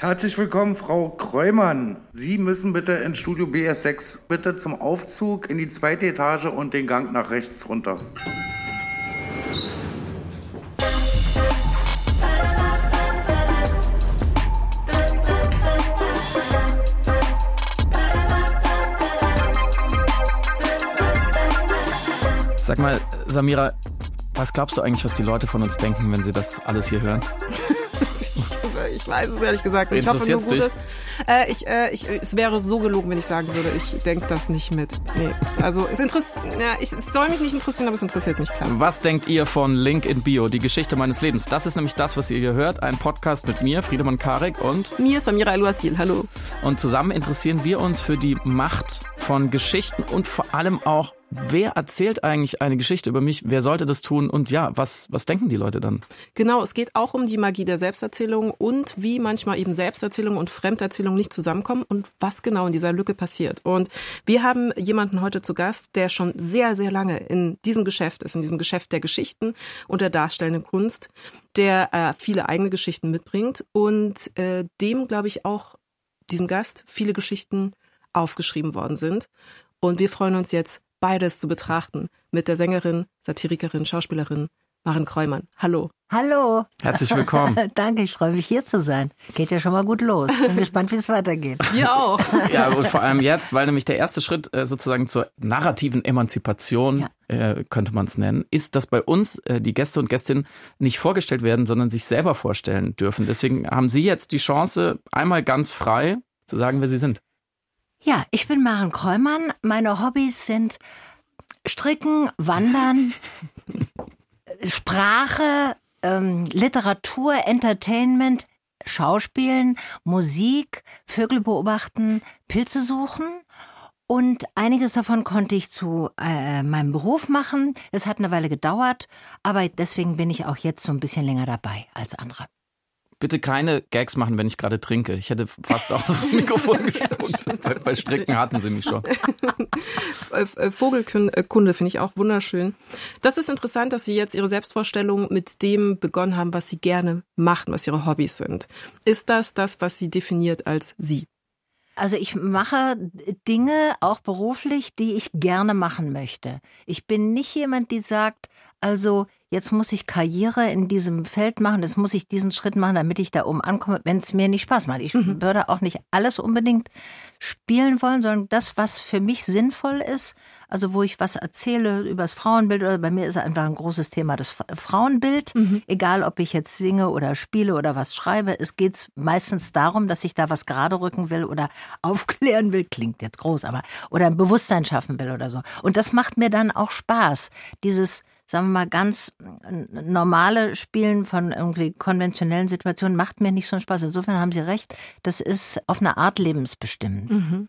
Herzlich willkommen, Frau Kreumann. Sie müssen bitte ins Studio BS6 bitte zum Aufzug in die zweite Etage und den Gang nach rechts runter. Sag mal, Samira, was glaubst du eigentlich, was die Leute von uns denken, wenn sie das alles hier hören? ich weiß es ehrlich gesagt nicht. Ich hoffe nur Gutes. Äh, ich, äh, ich, es wäre so gelogen, wenn ich sagen würde, ich denke das nicht mit. Nee. Also es, interessiert, ja, ich, es soll mich nicht interessieren, aber es interessiert mich klar. Was denkt ihr von Link in Bio, die Geschichte meines Lebens? Das ist nämlich das, was ihr hier hört. Ein Podcast mit mir, Friedemann Karek und mir, Samira El-Wasil. Hallo. Und zusammen interessieren wir uns für die Macht von Geschichten und vor allem auch wer erzählt eigentlich eine Geschichte über mich? Wer sollte das tun? Und ja, was, was denken die Leute dann? Genau, es geht auch um die Magie der Selbsterzählung und wie manchmal eben Selbsterzählung und Fremderzählung nicht zusammenkommen und was genau in dieser Lücke passiert. Und wir haben jemanden heute zu Gast, der schon sehr, sehr lange in diesem Geschäft ist, in diesem Geschäft der Geschichten und der darstellenden Kunst, der äh, viele eigene Geschichten mitbringt und äh, dem, glaube ich, auch diesem Gast viele Geschichten aufgeschrieben worden sind. Und wir freuen uns jetzt beides zu betrachten mit der Sängerin, Satirikerin, Schauspielerin Maren Kreumann. Hallo. Hallo. Herzlich willkommen. Danke, ich freue mich hier zu sein. Geht ja schon mal gut los. Bin gespannt, wie es weitergeht. Wir auch. ja, und vor allem jetzt, weil nämlich der erste Schritt äh, sozusagen zur narrativen Emanzipation, ja. äh, könnte man es nennen, ist, dass bei uns äh, die Gäste und Gästinnen nicht vorgestellt werden, sondern sich selber vorstellen dürfen. Deswegen haben Sie jetzt die Chance, einmal ganz frei zu sagen, wer Sie sind. Ja, ich bin Maren Kreumann. Meine Hobbys sind Stricken, Wandern, Sprache, ähm, Literatur, Entertainment, Schauspielen, Musik, Vögel beobachten, Pilze suchen. Und einiges davon konnte ich zu äh, meinem Beruf machen. Es hat eine Weile gedauert, aber deswegen bin ich auch jetzt so ein bisschen länger dabei als andere bitte keine Gags machen, wenn ich gerade trinke. Ich hätte fast aufs Mikrofon gespuckt. Bei Stricken hatten sie mich schon. Äh, Vogelkunde finde ich auch wunderschön. Das ist interessant, dass Sie jetzt Ihre Selbstvorstellung mit dem begonnen haben, was Sie gerne machen, was Ihre Hobbys sind. Ist das das, was Sie definiert als Sie? Also ich mache Dinge auch beruflich, die ich gerne machen möchte. Ich bin nicht jemand, die sagt, also jetzt muss ich Karriere in diesem Feld machen, jetzt muss ich diesen Schritt machen, damit ich da oben ankomme, wenn es mir nicht Spaß macht. Ich mhm. würde auch nicht alles unbedingt spielen wollen, sondern das, was für mich sinnvoll ist, also wo ich was erzähle über das Frauenbild oder bei mir ist einfach ein großes Thema das Frauenbild, mhm. egal ob ich jetzt singe oder spiele oder was schreibe, es geht meistens darum, dass ich da was gerade rücken will oder aufklären will, klingt jetzt groß, aber oder ein Bewusstsein schaffen will oder so. Und das macht mir dann auch Spaß, dieses sagen wir mal, ganz normale Spielen von irgendwie konventionellen Situationen macht mir nicht so einen Spaß. Insofern haben Sie recht, das ist auf eine Art lebensbestimmend. Mhm.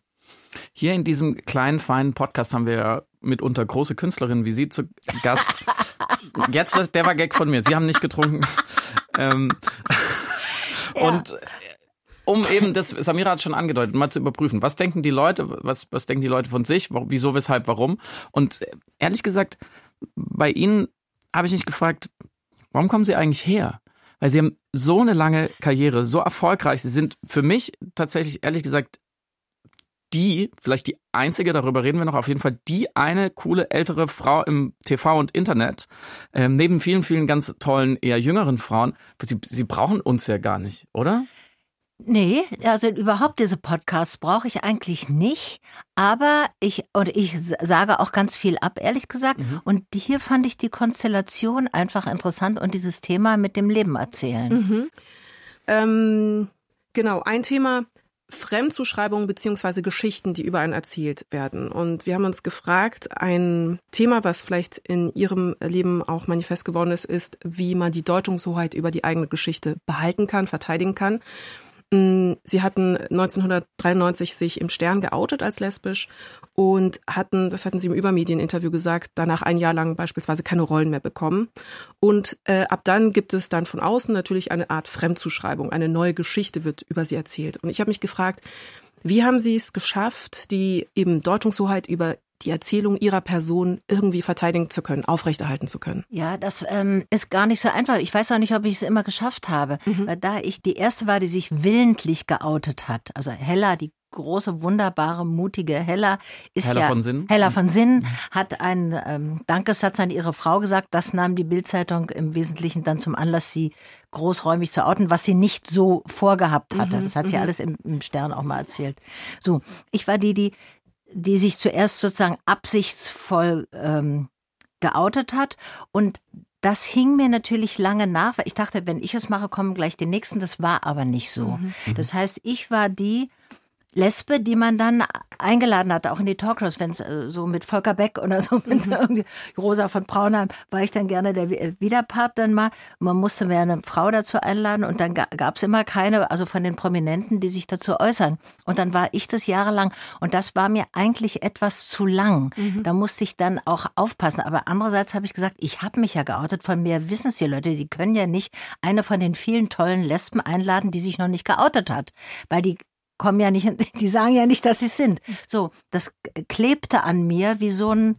Hier in diesem kleinen, feinen Podcast haben wir ja mitunter große Künstlerinnen wie Sie zu Gast. Jetzt, der war Gag von mir. Sie haben nicht getrunken. ähm, ja. Und um eben das, Samira hat schon angedeutet, mal zu überprüfen, was denken die Leute, was, was denken die Leute von sich, wieso, weshalb, warum. Und ehrlich gesagt, bei Ihnen habe ich mich gefragt, warum kommen Sie eigentlich her? Weil Sie haben so eine lange Karriere, so erfolgreich. Sie sind für mich tatsächlich, ehrlich gesagt, die, vielleicht die einzige, darüber reden wir noch, auf jeden Fall die eine coole ältere Frau im TV und Internet, ähm, neben vielen, vielen ganz tollen, eher jüngeren Frauen. Sie, sie brauchen uns ja gar nicht, oder? Nee, also überhaupt diese Podcasts brauche ich eigentlich nicht. Aber ich, oder ich sage auch ganz viel ab, ehrlich gesagt. Mhm. Und hier fand ich die Konstellation einfach interessant und dieses Thema mit dem Leben erzählen. Mhm. Ähm, genau, ein Thema, Fremdzuschreibungen beziehungsweise Geschichten, die über einen erzählt werden. Und wir haben uns gefragt, ein Thema, was vielleicht in Ihrem Leben auch manifest geworden ist, ist, wie man die Deutungshoheit über die eigene Geschichte behalten kann, verteidigen kann. Sie hatten 1993 sich im Stern geoutet als lesbisch und hatten, das hatten sie im Übermedieninterview gesagt, danach ein Jahr lang beispielsweise keine Rollen mehr bekommen. Und äh, ab dann gibt es dann von außen natürlich eine Art Fremdzuschreibung, eine neue Geschichte wird über sie erzählt. Und ich habe mich gefragt, wie haben Sie es geschafft, die eben Deutungshoheit über die Erzählung ihrer Person irgendwie verteidigen zu können, aufrechterhalten zu können? Ja, das ähm, ist gar nicht so einfach. Ich weiß auch nicht, ob ich es immer geschafft habe, mhm. weil da ich die erste war, die sich willentlich geoutet hat. Also Hella, die große, wunderbare, mutige Hella ist Hella ja von Sinn. Hella von Sinn mhm. hat einen ähm, Dankessatz an ihre Frau gesagt. Das nahm die Bildzeitung im Wesentlichen dann zum Anlass, sie großräumig zu outen, was sie nicht so vorgehabt hatte. Mhm, das hat sie mhm. alles im, im Stern auch mal erzählt. So, ich war die, die die sich zuerst sozusagen absichtsvoll ähm, geoutet hat und das hing mir natürlich lange nach, weil ich dachte, wenn ich es mache, kommen gleich die nächsten. Das war aber nicht so. Mhm. Das heißt, ich war die, Lesbe, die man dann eingeladen hatte, auch in die Talkshows, wenn es äh, so mit Volker Beck oder so, wenn es mhm. irgendwie Rosa von Braunheim, war ich dann gerne der äh, Widerpart dann mal. Man musste mir eine Frau dazu einladen und dann gab es immer keine, also von den Prominenten, die sich dazu äußern. Und dann war ich das jahrelang und das war mir eigentlich etwas zu lang. Mhm. Da musste ich dann auch aufpassen. Aber andererseits habe ich gesagt, ich habe mich ja geoutet, von mir wissen es die Leute, die können ja nicht eine von den vielen tollen Lesben einladen, die sich noch nicht geoutet hat. Weil die kommen ja nicht, die sagen ja nicht, dass sie sind. So, das klebte an mir wie so ein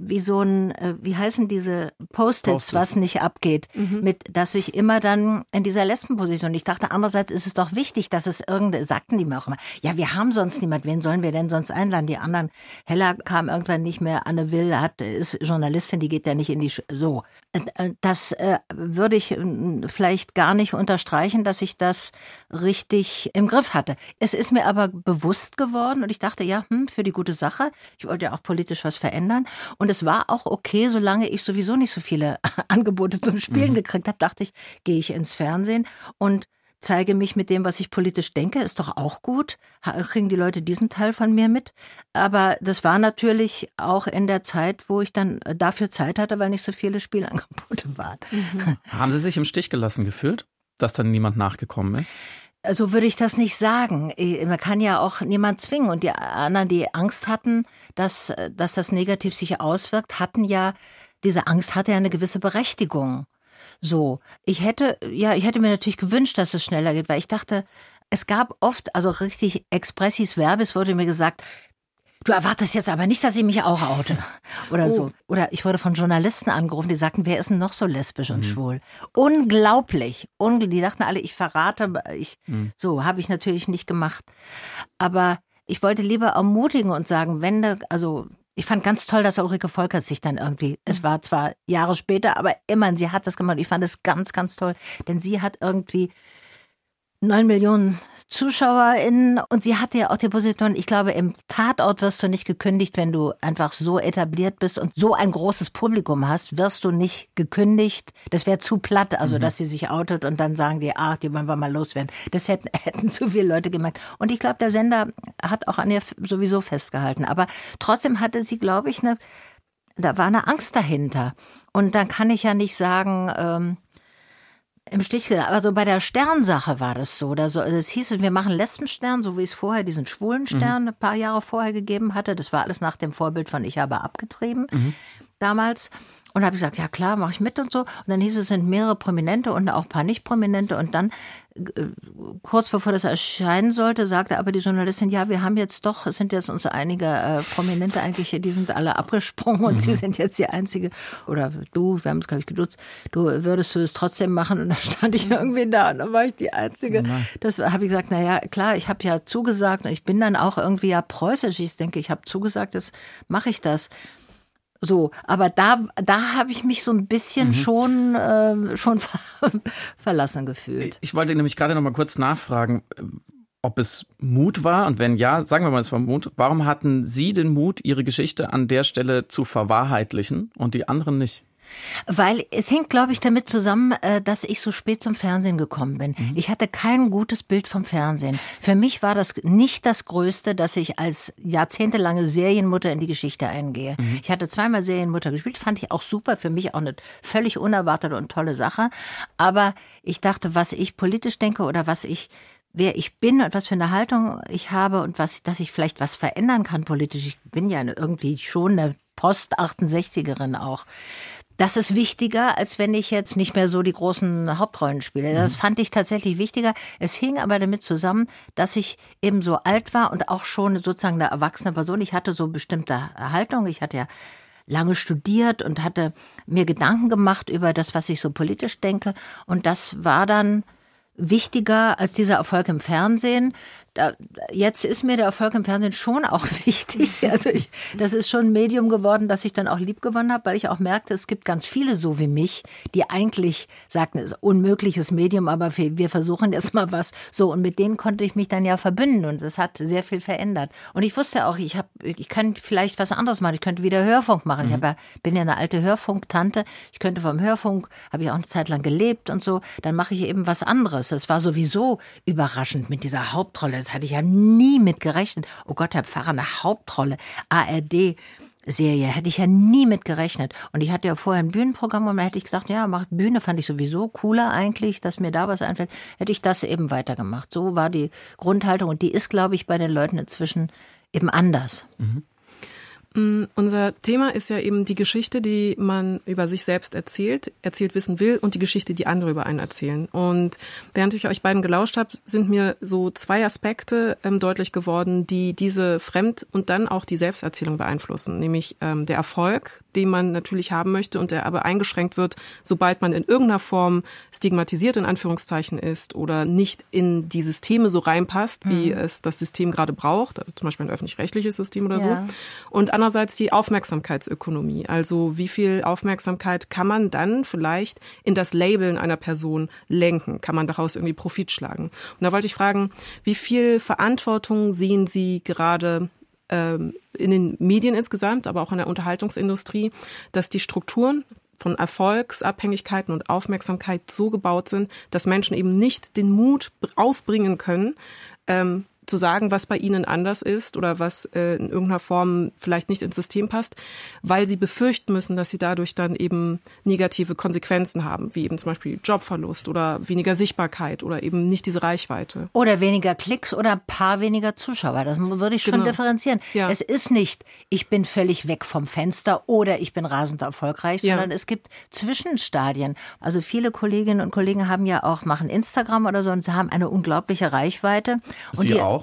wie so ein, äh, wie heißen diese Post-its, Post was nicht abgeht, mhm. mit, dass ich immer dann in dieser Lesbenposition. Ich dachte, andererseits ist es doch wichtig, dass es irgende, sagten die mir auch immer, ja, wir haben sonst niemand, wen sollen wir denn sonst einladen? Die anderen, Hella kam irgendwann nicht mehr, Anne Will hat, ist Journalistin, die geht ja nicht in die, Sch so. Äh, das äh, würde ich äh, vielleicht gar nicht unterstreichen, dass ich das richtig im Griff hatte. Es ist mir aber bewusst geworden und ich dachte, ja, hm, für die gute Sache. Ich wollte ja auch politisch was verändern. Und es war auch okay, solange ich sowieso nicht so viele Angebote zum Spielen mhm. gekriegt habe, dachte ich, gehe ich ins Fernsehen und zeige mich mit dem, was ich politisch denke, ist doch auch gut. Kriegen die Leute diesen Teil von mir mit. Aber das war natürlich auch in der Zeit, wo ich dann dafür Zeit hatte, weil nicht so viele Spielangebote waren. Mhm. Haben Sie sich im Stich gelassen gefühlt, dass dann niemand nachgekommen ist? So würde ich das nicht sagen. Man kann ja auch niemand zwingen. Und die anderen, die Angst hatten, dass, dass das negativ sich auswirkt, hatten ja, diese Angst hatte ja eine gewisse Berechtigung. So. Ich hätte, ja, ich hätte mir natürlich gewünscht, dass es schneller geht, weil ich dachte, es gab oft, also richtig expressis verbis wurde mir gesagt, Du erwartest jetzt aber nicht, dass ich mich auch oute. Oder oh. so. Oder ich wurde von Journalisten angerufen, die sagten, wer ist denn noch so lesbisch und mhm. schwul? Unglaublich. Ungl die dachten alle, ich verrate. Ich, mhm. So, habe ich natürlich nicht gemacht. Aber ich wollte lieber ermutigen und sagen, wenn du, also ich fand ganz toll, dass Ulrike Volkert sich dann irgendwie, es war zwar Jahre später, aber immerhin, sie hat das gemacht. Ich fand es ganz, ganz toll, denn sie hat irgendwie neun Millionen ZuschauerInnen und sie hatte ja auch die Position, ich glaube, im Tatort wirst du nicht gekündigt, wenn du einfach so etabliert bist und so ein großes Publikum hast, wirst du nicht gekündigt. Das wäre zu platt, also mhm. dass sie sich outet und dann sagen die, ah, die wollen wir mal loswerden. Das hätten, hätten zu viele Leute gemerkt. Und ich glaube, der Sender hat auch an ihr sowieso festgehalten. Aber trotzdem hatte sie, glaube ich, eine, da war eine Angst dahinter. Und dann kann ich ja nicht sagen, ähm, im Stich gelassen. Also bei der Sternsache war das so. Also es hieß, wir machen Lesbenstern, so wie es vorher diesen schwulen Stern mhm. ein paar Jahre vorher gegeben hatte. Das war alles nach dem Vorbild von Ich habe abgetrieben mhm. damals. Und habe ich gesagt, ja klar, mache ich mit und so. Und dann hieß es, es sind mehrere Prominente und auch ein paar nicht Prominente. Und dann, kurz bevor das erscheinen sollte, sagte aber die Journalistin, ja, wir haben jetzt doch, es sind jetzt uns einige äh, Prominente eigentlich, die sind alle abgesprungen und mhm. sie sind jetzt die einzige. Oder du, wir haben es, glaube ich, geduzt, du würdest du es trotzdem machen. Und dann stand ich irgendwie da und dann war ich die Einzige. Nein. Das habe ich gesagt, naja, klar, ich habe ja zugesagt und ich bin dann auch irgendwie ja preußisch. Ich denke, ich habe zugesagt, jetzt mache ich das. So, aber da, da habe ich mich so ein bisschen mhm. schon, äh, schon ver verlassen gefühlt. Ich wollte nämlich gerade noch mal kurz nachfragen, ob es Mut war und wenn ja, sagen wir mal, es war Mut. Warum hatten Sie den Mut, Ihre Geschichte an der Stelle zu verwahrheitlichen und die anderen nicht? Weil es hängt, glaube ich, damit zusammen, äh, dass ich so spät zum Fernsehen gekommen bin. Mhm. Ich hatte kein gutes Bild vom Fernsehen. Für mich war das nicht das Größte, dass ich als jahrzehntelange Serienmutter in die Geschichte eingehe. Mhm. Ich hatte zweimal Serienmutter gespielt, fand ich auch super, für mich auch eine völlig unerwartete und tolle Sache. Aber ich dachte, was ich politisch denke oder was ich wer ich bin und was für eine Haltung ich habe und was, dass ich vielleicht was verändern kann politisch. Ich bin ja irgendwie schon eine Post-68erin auch das ist wichtiger, als wenn ich jetzt nicht mehr so die großen Hauptrollen spiele. Das mhm. fand ich tatsächlich wichtiger. Es hing aber damit zusammen, dass ich eben so alt war und auch schon sozusagen eine erwachsene Person. Ich hatte so bestimmte Haltung. Ich hatte ja lange studiert und hatte mir Gedanken gemacht über das, was ich so politisch denke. Und das war dann wichtiger als dieser Erfolg im Fernsehen da, jetzt ist mir der Erfolg im Fernsehen schon auch wichtig. Also ich, das ist schon ein Medium geworden, das ich dann auch lieb gewonnen habe, weil ich auch merkte, es gibt ganz viele so wie mich, die eigentlich sagten, es ist ein unmögliches Medium, aber wir versuchen jetzt mal was. So und mit denen konnte ich mich dann ja verbünden und das hat sehr viel verändert. Und ich wusste auch, ich habe, ich könnte vielleicht was anderes machen. Ich könnte wieder Hörfunk machen. Mhm. Ich ja, bin ja eine alte Hörfunktante. Ich könnte vom Hörfunk, habe ich auch eine Zeit lang gelebt und so. Dann mache ich eben was anderes. Es war sowieso überraschend mit dieser Hauptrolle das hatte ich ja nie mit gerechnet. Oh Gott, Herr Pfarrer, eine Hauptrolle, ARD. Serie, hätte ich ja nie mit gerechnet. Und ich hatte ja vorher ein Bühnenprogramm und da hätte ich gesagt, ja, mach Bühne fand ich sowieso cooler eigentlich, dass mir da was einfällt. Hätte ich das eben weitergemacht. So war die Grundhaltung und die ist, glaube ich, bei den Leuten inzwischen eben anders. Mhm. Mm, unser Thema ist ja eben die Geschichte, die man über sich selbst erzählt, erzählt wissen will und die Geschichte, die andere über einen erzählen. Und während ich euch beiden gelauscht habe, sind mir so zwei Aspekte ähm, deutlich geworden, die diese Fremd- und dann auch die Selbsterzählung beeinflussen, nämlich ähm, der Erfolg, den man natürlich haben möchte und der aber eingeschränkt wird, sobald man in irgendeiner Form stigmatisiert in Anführungszeichen ist oder nicht in die Systeme so reinpasst, wie mhm. es das System gerade braucht, also zum Beispiel ein öffentlich-rechtliches System oder ja. so. Und andererseits die Aufmerksamkeitsökonomie, also wie viel Aufmerksamkeit kann man dann vielleicht in das Labeln einer Person lenken? Kann man daraus irgendwie Profit schlagen? Und da wollte ich fragen, wie viel Verantwortung sehen Sie gerade ähm, in den Medien insgesamt, aber auch in der Unterhaltungsindustrie, dass die Strukturen von Erfolgsabhängigkeiten und Aufmerksamkeit so gebaut sind, dass Menschen eben nicht den Mut aufbringen können, ähm, zu sagen, was bei ihnen anders ist oder was äh, in irgendeiner Form vielleicht nicht ins System passt, weil sie befürchten müssen, dass sie dadurch dann eben negative Konsequenzen haben, wie eben zum Beispiel Jobverlust oder weniger Sichtbarkeit oder eben nicht diese Reichweite. Oder weniger Klicks oder ein paar weniger Zuschauer. Das würde ich schon genau. differenzieren. Ja. Es ist nicht, ich bin völlig weg vom Fenster oder ich bin rasend erfolgreich, sondern ja. es gibt Zwischenstadien. Also viele Kolleginnen und Kollegen haben ja auch, machen Instagram oder so und sie haben eine unglaubliche Reichweite. Sie und die, auch?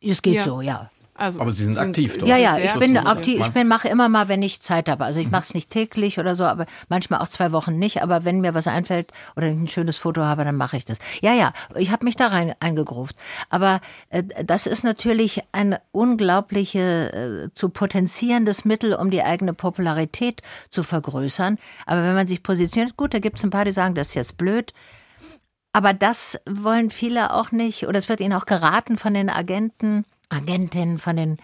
Es geht ja. so, ja. Also, aber Sie sind, sind aktiv. Doch. Ja, ja, ich bin aktiv. Ich bin mache immer mal, wenn ich Zeit habe. Also ich mache es nicht täglich oder so, aber manchmal auch zwei Wochen nicht. Aber wenn mir was einfällt oder ein schönes Foto habe, dann mache ich das. Ja, ja, ich habe mich da rein eingegruft. Aber äh, das ist natürlich ein unglaubliche äh, zu potenzierendes Mittel, um die eigene Popularität zu vergrößern. Aber wenn man sich positioniert, gut, da gibt es ein paar, die sagen, das ist jetzt blöd. Aber das wollen viele auch nicht, oder es wird ihnen auch geraten von den Agenten, Agentinnen, von den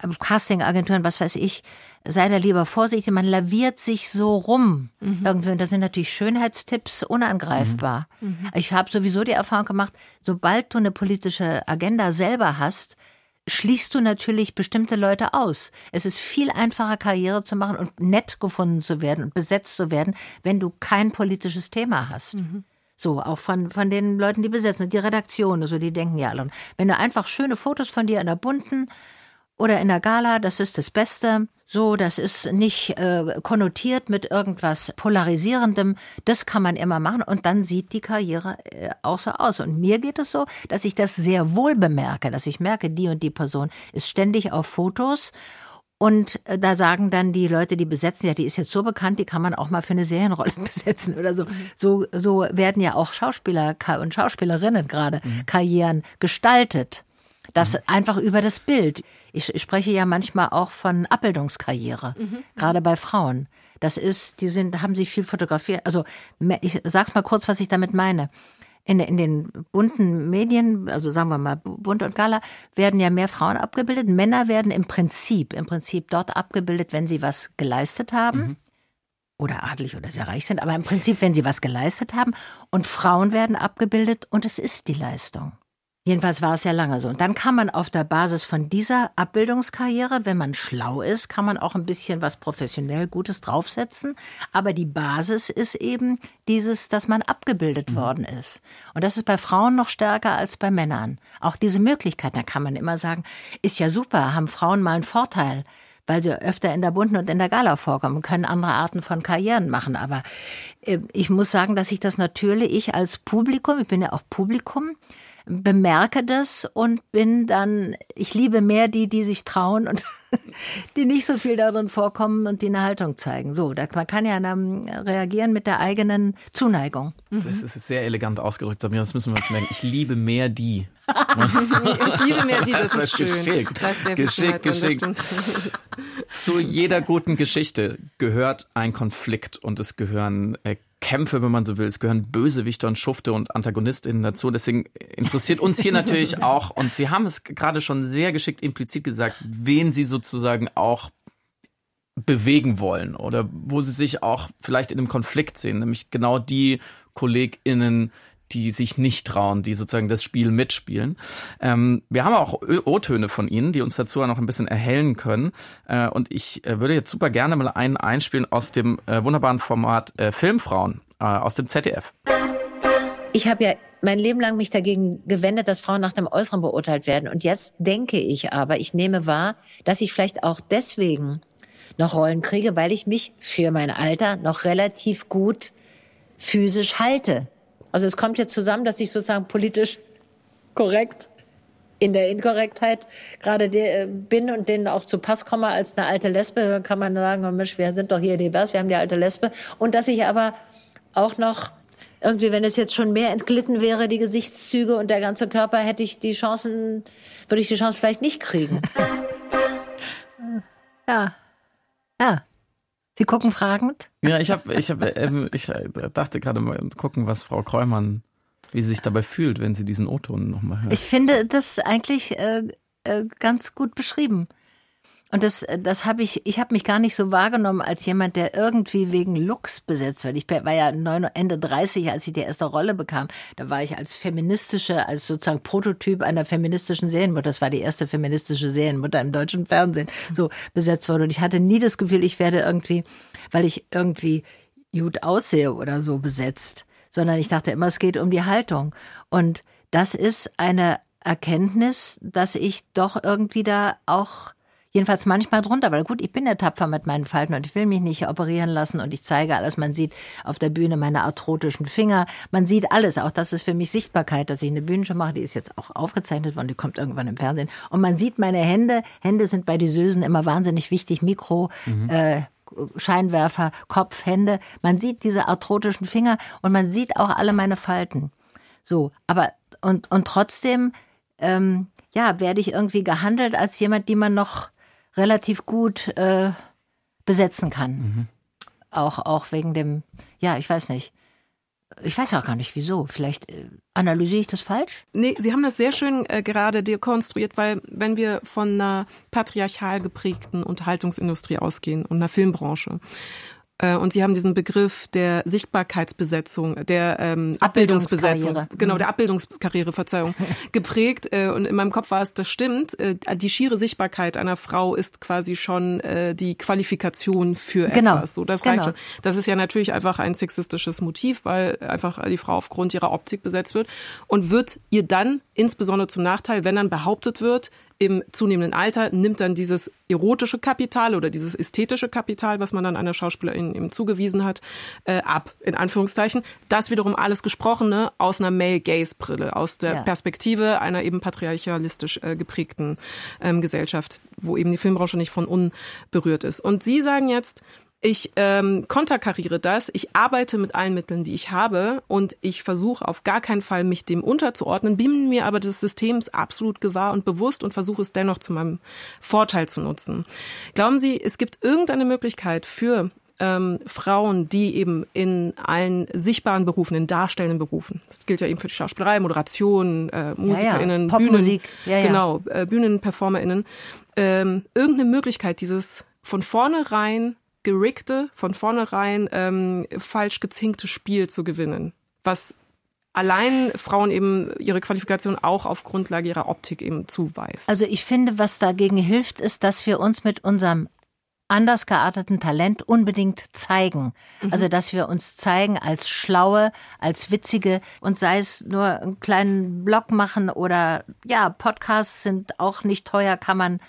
ähm, Castingagenturen, was weiß ich, sei da lieber vorsichtig, man laviert sich so rum. Mhm. Irgendwie, und das sind natürlich Schönheitstipps unangreifbar. Mhm. mhm. Ich habe sowieso die Erfahrung gemacht, sobald du eine politische Agenda selber hast, schließt du natürlich bestimmte Leute aus. Es ist viel einfacher, Karriere zu machen und nett gefunden zu werden und besetzt zu werden, wenn du kein politisches Thema hast. Mhm. So, auch von, von den Leuten, die besetzen, die Redaktion, also die denken ja alle. Wenn du einfach schöne Fotos von dir in der bunten oder in der Gala, das ist das Beste. So, das ist nicht äh, konnotiert mit irgendwas Polarisierendem. Das kann man immer machen und dann sieht die Karriere äh, auch so aus. Und mir geht es so, dass ich das sehr wohl bemerke, dass ich merke, die und die Person ist ständig auf Fotos und äh, da sagen dann die Leute, die besetzen, ja, die ist jetzt so bekannt, die kann man auch mal für eine Serienrolle besetzen oder so. Mhm. So, so werden ja auch Schauspieler und Schauspielerinnen gerade mhm. Karrieren gestaltet. Das mhm. einfach über das Bild. Ich spreche ja manchmal auch von Abbildungskarriere, mhm. gerade bei Frauen. Das ist, die sind, haben sich viel fotografiert. Also, ich sag's mal kurz, was ich damit meine in, in den bunten Medien, also sagen wir mal Bunt und Gala, werden ja mehr Frauen abgebildet. Männer werden im Prinzip, im Prinzip dort abgebildet, wenn sie was geleistet haben. Mhm. Oder adelig oder sehr reich sind, aber im Prinzip, wenn sie was geleistet haben. Und Frauen werden abgebildet und es ist die Leistung. Jedenfalls war es ja lange so. Und dann kann man auf der Basis von dieser Abbildungskarriere, wenn man schlau ist, kann man auch ein bisschen was professionell Gutes draufsetzen. Aber die Basis ist eben dieses, dass man abgebildet mhm. worden ist. Und das ist bei Frauen noch stärker als bei Männern. Auch diese Möglichkeit, da kann man immer sagen, ist ja super, haben Frauen mal einen Vorteil weil sie öfter in der Bunten und in der Gala vorkommen, können andere Arten von Karrieren machen. Aber äh, ich muss sagen, dass ich das natürlich, ich als Publikum, ich bin ja auch Publikum, bemerke das und bin dann, ich liebe mehr die, die sich trauen und die nicht so viel darin vorkommen und die eine Haltung zeigen. So, man kann ja dann reagieren mit der eigenen Zuneigung. Das ist sehr elegant ausgedrückt, Samira, das müssen wir uns merken. Ich liebe mehr die. ich liebe mehr die, das, das ist, ist schön. Geschickt, geschickt, geschickt. Zu jeder guten Geschichte gehört ein Konflikt und es gehören äh, Kämpfe, wenn man so will. Es gehören Bösewichter und Schufte und Antagonistinnen dazu. Deswegen interessiert uns hier natürlich auch, und Sie haben es gerade schon sehr geschickt implizit gesagt, wen Sie sozusagen auch bewegen wollen oder wo Sie sich auch vielleicht in einem Konflikt sehen, nämlich genau die KollegInnen, die sich nicht trauen, die sozusagen das Spiel mitspielen. Ähm, wir haben auch O-Töne von Ihnen, die uns dazu noch ein bisschen erhellen können. Äh, und ich äh, würde jetzt super gerne mal einen einspielen aus dem äh, wunderbaren Format äh, Filmfrauen äh, aus dem ZDF. Ich habe ja mein Leben lang mich dagegen gewendet, dass Frauen nach dem Äußeren beurteilt werden. Und jetzt denke ich aber, ich nehme wahr, dass ich vielleicht auch deswegen noch Rollen kriege, weil ich mich für mein Alter noch relativ gut physisch halte. Also es kommt jetzt zusammen, dass ich sozusagen politisch korrekt in der Inkorrektheit gerade äh, bin und denen auch zu Pass komme als eine alte Lesbe, kann man sagen, oh Mensch, wir sind doch hier divers, wir haben die alte Lesbe. Und dass ich aber auch noch irgendwie, wenn es jetzt schon mehr entglitten wäre, die Gesichtszüge und der ganze Körper, hätte ich die Chancen, würde ich die Chance vielleicht nicht kriegen. ja. Ja. Sie gucken fragend? Ja, ich habe, ich habe, ähm, ich dachte gerade mal gucken, was Frau Kreumann, wie sie sich dabei fühlt, wenn sie diesen O-Ton nochmal hört. Ich finde das eigentlich äh, äh, ganz gut beschrieben. Und das, das habe ich, ich habe mich gar nicht so wahrgenommen als jemand, der irgendwie wegen Lux besetzt wird. Ich war ja Ende 30, als ich die erste Rolle bekam. Da war ich als feministische, als sozusagen Prototyp einer feministischen Serienmutter. Das war die erste feministische Serienmutter im deutschen Fernsehen, so besetzt worden. Und ich hatte nie das Gefühl, ich werde irgendwie, weil ich irgendwie gut aussehe oder so besetzt, sondern ich dachte immer, es geht um die Haltung. Und das ist eine Erkenntnis, dass ich doch irgendwie da auch jedenfalls manchmal drunter, weil gut, ich bin ja tapfer mit meinen Falten und ich will mich nicht operieren lassen und ich zeige alles. Man sieht auf der Bühne meine arthrotischen Finger, man sieht alles. Auch das ist für mich Sichtbarkeit, dass ich eine Bühnenshow mache, die ist jetzt auch aufgezeichnet worden, die kommt irgendwann im Fernsehen. Und man sieht meine Hände. Hände sind bei die Sösen immer wahnsinnig wichtig. Mikro, mhm. äh, Scheinwerfer, Kopf, Hände. Man sieht diese arthrotischen Finger und man sieht auch alle meine Falten. So, aber und, und trotzdem, ähm, ja, werde ich irgendwie gehandelt als jemand, die man noch relativ gut äh, besetzen kann. Mhm. Auch, auch wegen dem, ja, ich weiß nicht. Ich weiß auch gar nicht wieso. Vielleicht äh, analysiere ich das falsch? Nee, Sie haben das sehr schön äh, gerade dekonstruiert, weil wenn wir von einer patriarchal geprägten Unterhaltungsindustrie ausgehen und einer Filmbranche und Sie haben diesen Begriff der Sichtbarkeitsbesetzung, der ähm, Abbildungsbesetzung, genau, der mhm. Abbildungskarriere, Verzeihung, geprägt. Äh, und in meinem Kopf war es, das stimmt. Äh, die schiere Sichtbarkeit einer Frau ist quasi schon äh, die Qualifikation für genau. etwas. So, das genau. reicht schon. Das ist ja natürlich einfach ein sexistisches Motiv, weil einfach die Frau aufgrund ihrer Optik besetzt wird und wird ihr dann insbesondere zum Nachteil, wenn dann behauptet wird, im zunehmenden Alter nimmt dann dieses erotische Kapital oder dieses ästhetische Kapital, was man dann einer Schauspielerin eben zugewiesen hat, äh, ab, in Anführungszeichen. Das wiederum alles Gesprochene aus einer Male-Gaze-Brille, aus der ja. Perspektive einer eben patriarchalistisch äh, geprägten ähm, Gesellschaft, wo eben die Filmbranche nicht von unberührt ist. Und Sie sagen jetzt, ich ähm, konterkariere das, ich arbeite mit allen Mitteln, die ich habe und ich versuche auf gar keinen Fall, mich dem unterzuordnen, bin mir aber des Systems absolut gewahr und bewusst und versuche es dennoch zu meinem Vorteil zu nutzen. Glauben Sie, es gibt irgendeine Möglichkeit für ähm, Frauen, die eben in allen sichtbaren Berufen, in darstellenden Berufen, das gilt ja eben für die Schauspielerei, Moderation, äh, MusikerInnen, ja, ja. Bühnen, ja, ja. genau, äh, BühnenperformerInnen, ähm, irgendeine Möglichkeit, dieses von vornherein geriggte, von vornherein ähm, falsch gezinkte Spiel zu gewinnen. Was allein Frauen eben ihre Qualifikation auch auf Grundlage ihrer Optik eben zuweist. Also ich finde, was dagegen hilft, ist, dass wir uns mit unserem anders gearteten Talent unbedingt zeigen. Mhm. Also, dass wir uns zeigen als schlaue, als witzige und sei es nur einen kleinen Blog machen oder ja, Podcasts sind auch nicht teuer, kann man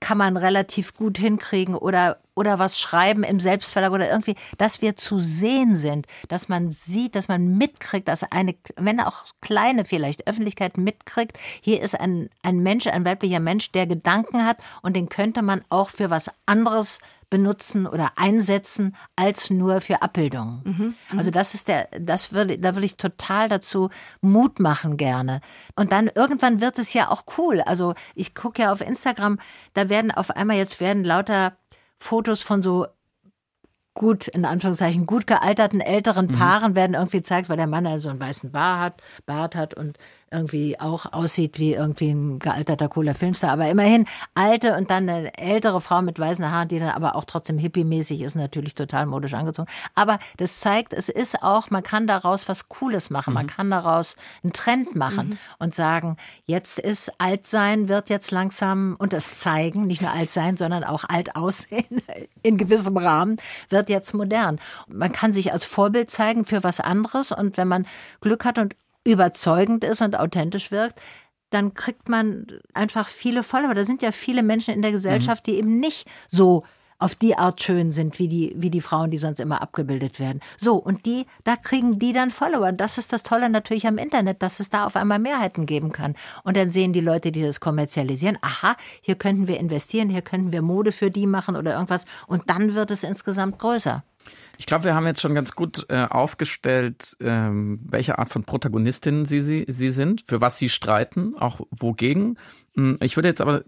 kann man relativ gut hinkriegen oder oder was schreiben im Selbstverlag oder irgendwie, dass wir zu sehen sind, dass man sieht, dass man mitkriegt, dass eine, wenn auch kleine vielleicht Öffentlichkeit mitkriegt, hier ist ein, ein Mensch, ein weiblicher Mensch, der Gedanken hat und den könnte man auch für was anderes benutzen oder einsetzen als nur für Abbildungen. Mhm, mhm, also das ist der, das würde, da würde ich total dazu Mut machen gerne. Und dann irgendwann wird es ja auch cool. Also ich gucke ja auf Instagram, da werden auf einmal jetzt werden lauter Fotos von so gut, in Anführungszeichen, gut gealterten älteren mhm. Paaren mhm. werden irgendwie gezeigt, weil der Mann ja so einen weißen Bart hat, Bart hat und irgendwie auch aussieht wie irgendwie ein gealterter cooler Filmstar, aber immerhin alte und dann eine ältere Frau mit weißen Haaren, die dann aber auch trotzdem hippie-mäßig ist, natürlich total modisch angezogen. Aber das zeigt, es ist auch, man kann daraus was Cooles machen, mhm. man kann daraus einen Trend machen mhm. und sagen, jetzt ist alt sein, wird jetzt langsam und das zeigen, nicht nur alt sein, sondern auch alt aussehen in gewissem Rahmen, wird jetzt modern. Man kann sich als Vorbild zeigen für was anderes und wenn man Glück hat und überzeugend ist und authentisch wirkt, dann kriegt man einfach viele Follower. Da sind ja viele Menschen in der Gesellschaft, die eben nicht so auf die Art schön sind, wie die, wie die Frauen, die sonst immer abgebildet werden. So, und die, da kriegen die dann Follower. Das ist das Tolle natürlich am Internet, dass es da auf einmal Mehrheiten geben kann. Und dann sehen die Leute, die das kommerzialisieren, aha, hier könnten wir investieren, hier könnten wir Mode für die machen oder irgendwas. Und dann wird es insgesamt größer. Ich glaube, wir haben jetzt schon ganz gut äh, aufgestellt, ähm, welche Art von Protagonistin sie, sie, sie sind, für was sie streiten, auch wogegen. Hm, ich würde jetzt aber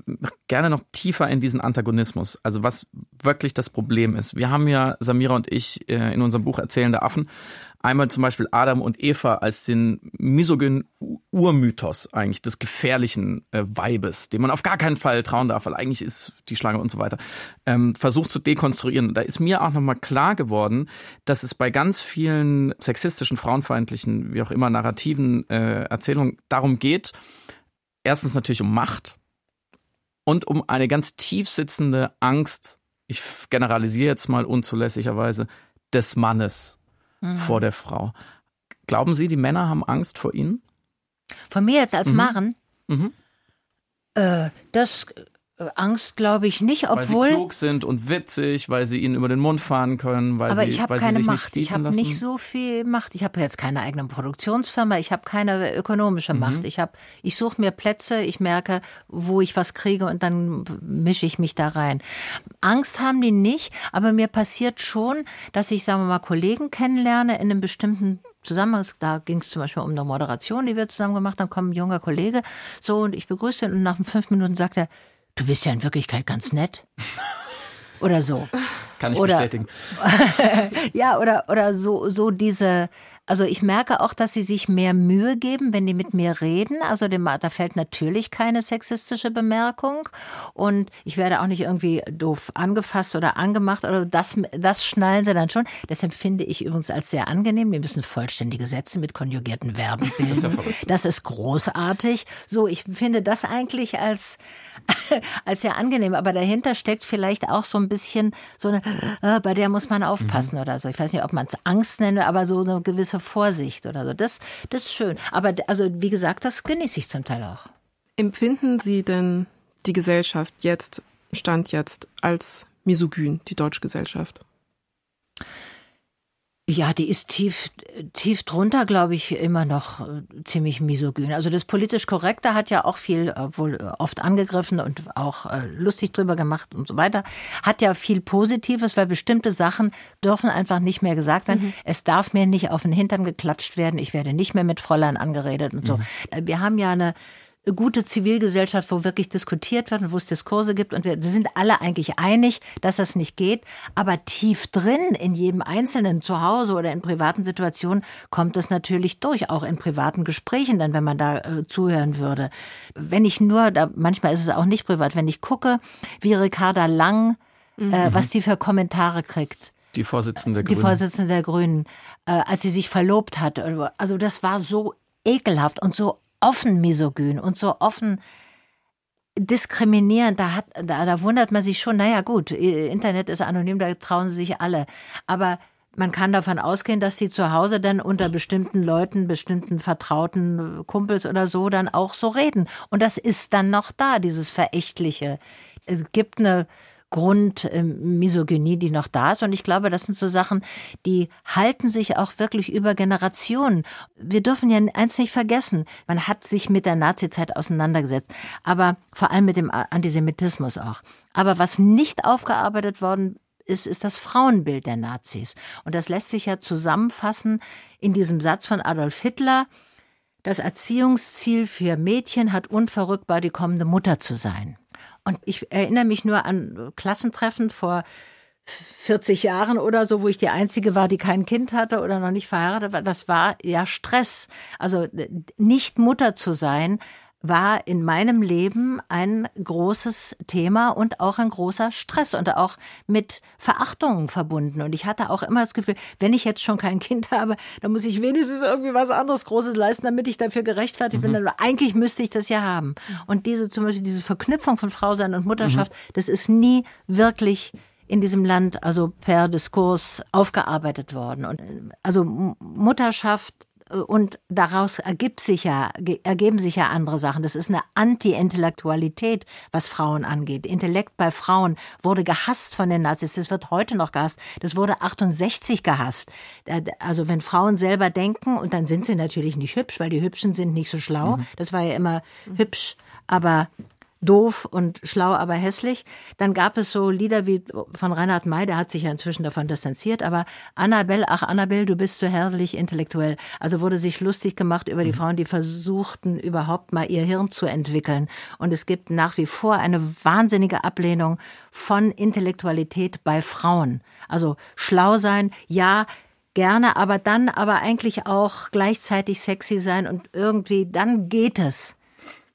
gerne noch tiefer in diesen Antagonismus, also was wirklich das Problem ist. Wir haben ja, Samira und ich, äh, in unserem Buch Erzählende Affen, einmal zum Beispiel Adam und Eva als den misogynen Urmythos eigentlich des gefährlichen äh, Weibes, dem man auf gar keinen Fall trauen darf, weil eigentlich ist die Schlange und so weiter, ähm, versucht zu dekonstruieren. da ist mir auch nochmal klar geworden, dass es bei ganz vielen sexistischen, frauenfeindlichen, wie auch immer, narrativen äh, Erzählungen darum geht, erstens natürlich um Macht und um eine ganz tief sitzende Angst, ich generalisiere jetzt mal unzulässigerweise, des Mannes mhm. vor der Frau. Glauben Sie, die Männer haben Angst vor Ihnen? Von mir jetzt als mhm. Marren? Mhm. Äh, das Angst glaube ich nicht, obwohl weil sie klug sind und witzig, weil sie ihnen über den Mund fahren können, weil aber sie, ich habe keine Macht. ich habe nicht so viel Macht. Ich habe jetzt keine eigene Produktionsfirma. Ich habe keine ökonomische mhm. Macht. Ich habe, ich suche mir Plätze. Ich merke, wo ich was kriege und dann mische ich mich da rein. Angst haben die nicht, aber mir passiert schon, dass ich, sagen wir mal, Kollegen kennenlerne in einem bestimmten Zusammenhang, da ging es zum Beispiel um eine Moderation, die wir zusammen gemacht haben, kommt ein junger Kollege, so und ich begrüße ihn und nach fünf Minuten sagt er, du bist ja in Wirklichkeit ganz nett. Oder so. Kann ich oder, bestätigen. ja, oder, oder so, so diese, also ich merke auch, dass sie sich mehr Mühe geben, wenn die mit mir reden. Also dem, da fällt natürlich keine sexistische Bemerkung und ich werde auch nicht irgendwie doof angefasst oder angemacht oder das, das schnallen sie dann schon. Das empfinde ich übrigens als sehr angenehm. Wir müssen vollständige Sätze mit konjugierten Verben bilden. Das ist, ja das ist großartig. So, ich finde das eigentlich als, als sehr angenehm. Aber dahinter steckt vielleicht auch so ein bisschen so eine, äh, bei der muss man aufpassen mhm. oder so. Ich weiß nicht, ob man es Angst nenne, aber so eine gewisse gewisse Vorsicht oder so. Das, das ist schön. Aber also wie gesagt, das genieße ich zum Teil auch. Empfinden Sie denn die Gesellschaft jetzt, Stand jetzt, als misogyn, die deutsche Gesellschaft? Ja, die ist tief, tief drunter, glaube ich, immer noch äh, ziemlich misogyn. Also das politisch Korrekte hat ja auch viel, äh, wohl äh, oft angegriffen und auch lustig drüber gemacht und so weiter. Hat ja viel Positives, weil bestimmte Sachen dürfen einfach nicht mehr gesagt werden. Mhm. Es darf mir nicht auf den Hintern geklatscht werden. Ich werde nicht mehr mit Fräulein angeredet und so. Mhm. Wir haben ja eine gute Zivilgesellschaft, wo wirklich diskutiert wird und wo es Diskurse gibt. Und wir sind alle eigentlich einig, dass das nicht geht. Aber tief drin, in jedem Einzelnen, zu Hause oder in privaten Situationen, kommt es natürlich durch, auch in privaten Gesprächen, dann, wenn man da äh, zuhören würde. Wenn ich nur, da, manchmal ist es auch nicht privat, wenn ich gucke, wie Ricarda Lang, äh, mhm. äh, was die für Kommentare kriegt. Die Vorsitzende der Grünen. Die Vorsitzende der Grünen, äh, als sie sich verlobt hat. Also das war so ekelhaft und so offen misogyn und so offen diskriminierend, da, hat, da, da wundert man sich schon, naja gut, Internet ist anonym, da trauen sich alle. Aber man kann davon ausgehen, dass sie zu Hause dann unter bestimmten Leuten, bestimmten vertrauten Kumpels oder so dann auch so reden. Und das ist dann noch da, dieses Verächtliche, es gibt eine Grundmisogynie, die noch da ist. Und ich glaube, das sind so Sachen, die halten sich auch wirklich über Generationen. Wir dürfen ja eins nicht vergessen. Man hat sich mit der Nazizeit auseinandergesetzt, aber vor allem mit dem Antisemitismus auch. Aber was nicht aufgearbeitet worden ist, ist das Frauenbild der Nazis. Und das lässt sich ja zusammenfassen in diesem Satz von Adolf Hitler. Das Erziehungsziel für Mädchen hat unverrückbar die kommende Mutter zu sein. Und ich erinnere mich nur an Klassentreffen vor 40 Jahren oder so, wo ich die Einzige war, die kein Kind hatte oder noch nicht verheiratet war. Das war ja Stress. Also nicht Mutter zu sein, war in meinem Leben ein großes Thema und auch ein großer Stress und auch mit Verachtung verbunden. Und ich hatte auch immer das Gefühl, wenn ich jetzt schon kein Kind habe, dann muss ich wenigstens irgendwie was anderes Großes leisten, damit ich dafür gerechtfertigt mhm. bin. Aber eigentlich müsste ich das ja haben. Und diese zum Beispiel diese Verknüpfung von Frausein und Mutterschaft, mhm. das ist nie wirklich in diesem Land also per Diskurs aufgearbeitet worden. Und also Mutterschaft und daraus ergibt sich ja, ergeben sich ja andere Sachen. Das ist eine Anti-Intellektualität, was Frauen angeht. Intellekt bei Frauen wurde gehasst von den Nazis. Das wird heute noch gehasst. Das wurde 68 gehasst. Äh, also wenn Frauen selber denken, und dann sind sie natürlich nicht hübsch, weil die Hübschen sind nicht so schlau. Mhm. Das war ja immer hübsch. Aber doof und schlau, aber hässlich. Dann gab es so Lieder wie von Reinhard May, der hat sich ja inzwischen davon distanziert, aber Annabelle, ach Annabelle, du bist so herrlich intellektuell. Also wurde sich lustig gemacht über die mhm. Frauen, die versuchten überhaupt mal ihr Hirn zu entwickeln. Und es gibt nach wie vor eine wahnsinnige Ablehnung von Intellektualität bei Frauen. Also schlau sein, ja, gerne, aber dann aber eigentlich auch gleichzeitig sexy sein und irgendwie, dann geht es.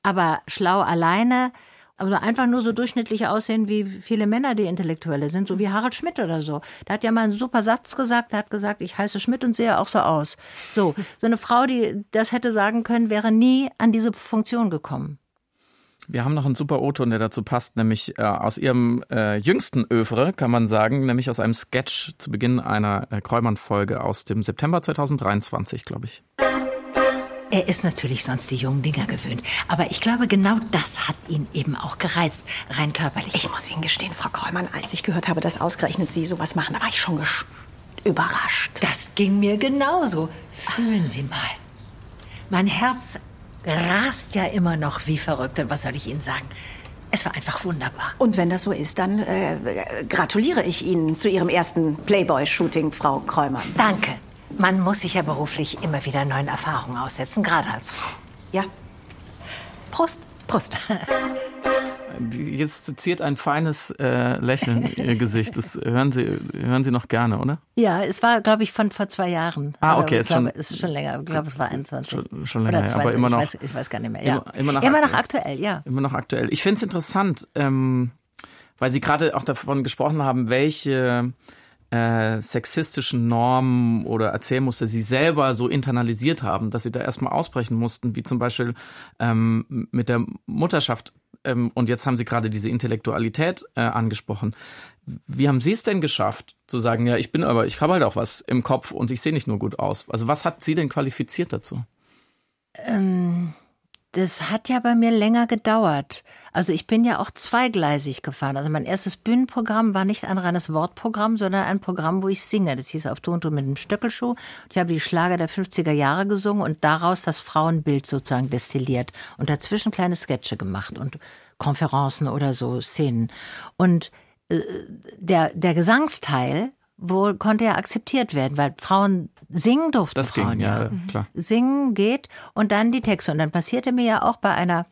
Aber schlau alleine, also einfach nur so durchschnittlich aussehen wie viele Männer, die Intellektuelle sind, so wie Harald Schmidt oder so. Der hat ja mal einen super Satz gesagt, der hat gesagt, ich heiße Schmidt und sehe auch so aus. So, so eine Frau, die das hätte sagen können, wäre nie an diese Funktion gekommen. Wir haben noch einen super O-Ton, der dazu passt, nämlich äh, aus ihrem äh, jüngsten Övre, kann man sagen, nämlich aus einem Sketch zu Beginn einer äh, Kräumann-Folge aus dem September 2023, glaube ich. Er ist natürlich sonst die jungen Dinger gewöhnt. Aber ich glaube, genau das hat ihn eben auch gereizt, rein körperlich. Ich muss Ihnen gestehen, Frau Kräumann, als ich gehört habe, dass ausgerechnet Sie sowas machen, da war ich schon überrascht. Das ging mir genauso. Fühlen Sie mal. Mein Herz rast ja immer noch wie verrückt. Und was soll ich Ihnen sagen? Es war einfach wunderbar. Und wenn das so ist, dann äh, gratuliere ich Ihnen zu Ihrem ersten Playboy-Shooting, Frau Kräumann. Danke. Man muss sich ja beruflich immer wieder neuen Erfahrungen aussetzen, gerade als Frau. Ja. Prost. Prost. Jetzt ziert ein feines äh, Lächeln Ihr Gesicht. Das hören Sie, hören Sie noch gerne, oder? Ja, es war, glaube ich, von vor zwei Jahren. Ah, okay. Also, glaube, es ist schon länger. Ich glaube, es war 21. Schon, schon länger, oder 20, aber immer noch. Ich weiß, ich weiß gar nicht mehr. Ja. Immer, immer, noch, immer noch aktuell, ja. Immer noch aktuell. Ich finde es interessant, ähm, weil Sie gerade auch davon gesprochen haben, welche äh, sexistischen Normen oder Erzählmuster sie selber so internalisiert haben, dass sie da erstmal ausbrechen mussten, wie zum Beispiel ähm, mit der Mutterschaft. Ähm, und jetzt haben Sie gerade diese Intellektualität äh, angesprochen. Wie haben Sie es denn geschafft, zu sagen, ja, ich bin aber, ich habe halt auch was im Kopf und ich sehe nicht nur gut aus? Also was hat Sie denn qualifiziert dazu? Ähm, das hat ja bei mir länger gedauert. Also ich bin ja auch zweigleisig gefahren. Also mein erstes Bühnenprogramm war nicht ein reines Wortprogramm, sondern ein Programm, wo ich singe. Das hieß auf Tonton mit dem Stöckelschuh. Ich habe die Schlager der 50er Jahre gesungen und daraus das Frauenbild sozusagen destilliert und dazwischen kleine Sketche gemacht und Konferenzen oder so Szenen. Und äh, der, der Gesangsteil wo konnte ja akzeptiert werden, weil Frauen singen durften. Das Frauen, ging, ja, ja, klar. Singen geht und dann die Texte. Und dann passierte mir ja auch bei einer,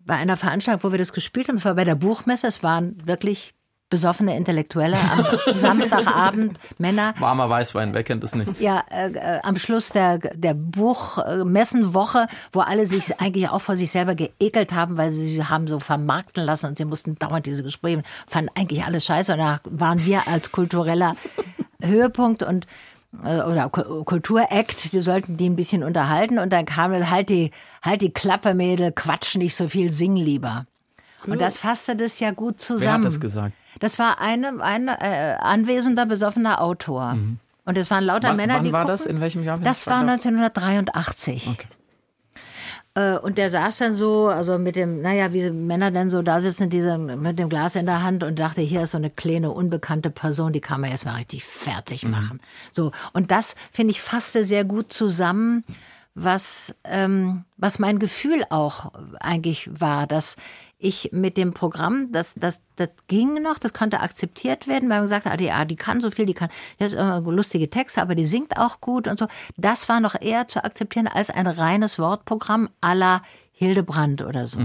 bei einer Veranstaltung, wo wir das gespielt haben, es war bei der Buchmesse, es waren wirklich besoffene Intellektuelle am Samstagabend, Männer. Warmer Weißwein, wer kennt das nicht? Ja, äh, äh, am Schluss der, der Buchmessenwoche, wo alle sich eigentlich auch vor sich selber geekelt haben, weil sie sich haben so vermarkten lassen und sie mussten dauernd diese Gespräche, fanden eigentlich alles scheiße und da waren wir als kultureller Höhepunkt und äh, oder Kulturakt, die sollten die ein bisschen unterhalten und dann kam halt die, halt die Klappe, Mädel, quatsch nicht so viel, sing lieber. Und das fasste das ja gut zusammen. Wer hat das gesagt? Das war eine, ein äh, anwesender, besoffener Autor. Mhm. Und es waren lauter wann, Männer, wann die. Wann war gucken. das? In welchem Jahr? Das war 1983. Okay. Äh, und der saß dann so, also mit dem, naja, wie Männer dann so da sitzen, diese, mit dem Glas in der Hand und dachte, hier ist so eine kleine, unbekannte Person, die kann man erstmal richtig fertig machen. So. Und das, finde ich, fasste sehr gut zusammen, was, ähm, was mein Gefühl auch eigentlich war, dass ich mit dem Programm, das, das, das ging noch, das konnte akzeptiert werden, weil man gesagt hat, ah, die, ah, die kann so viel, die kann, die hat immer lustige Texte, aber die singt auch gut und so. Das war noch eher zu akzeptieren als ein reines Wortprogramm à la Hildebrand oder so.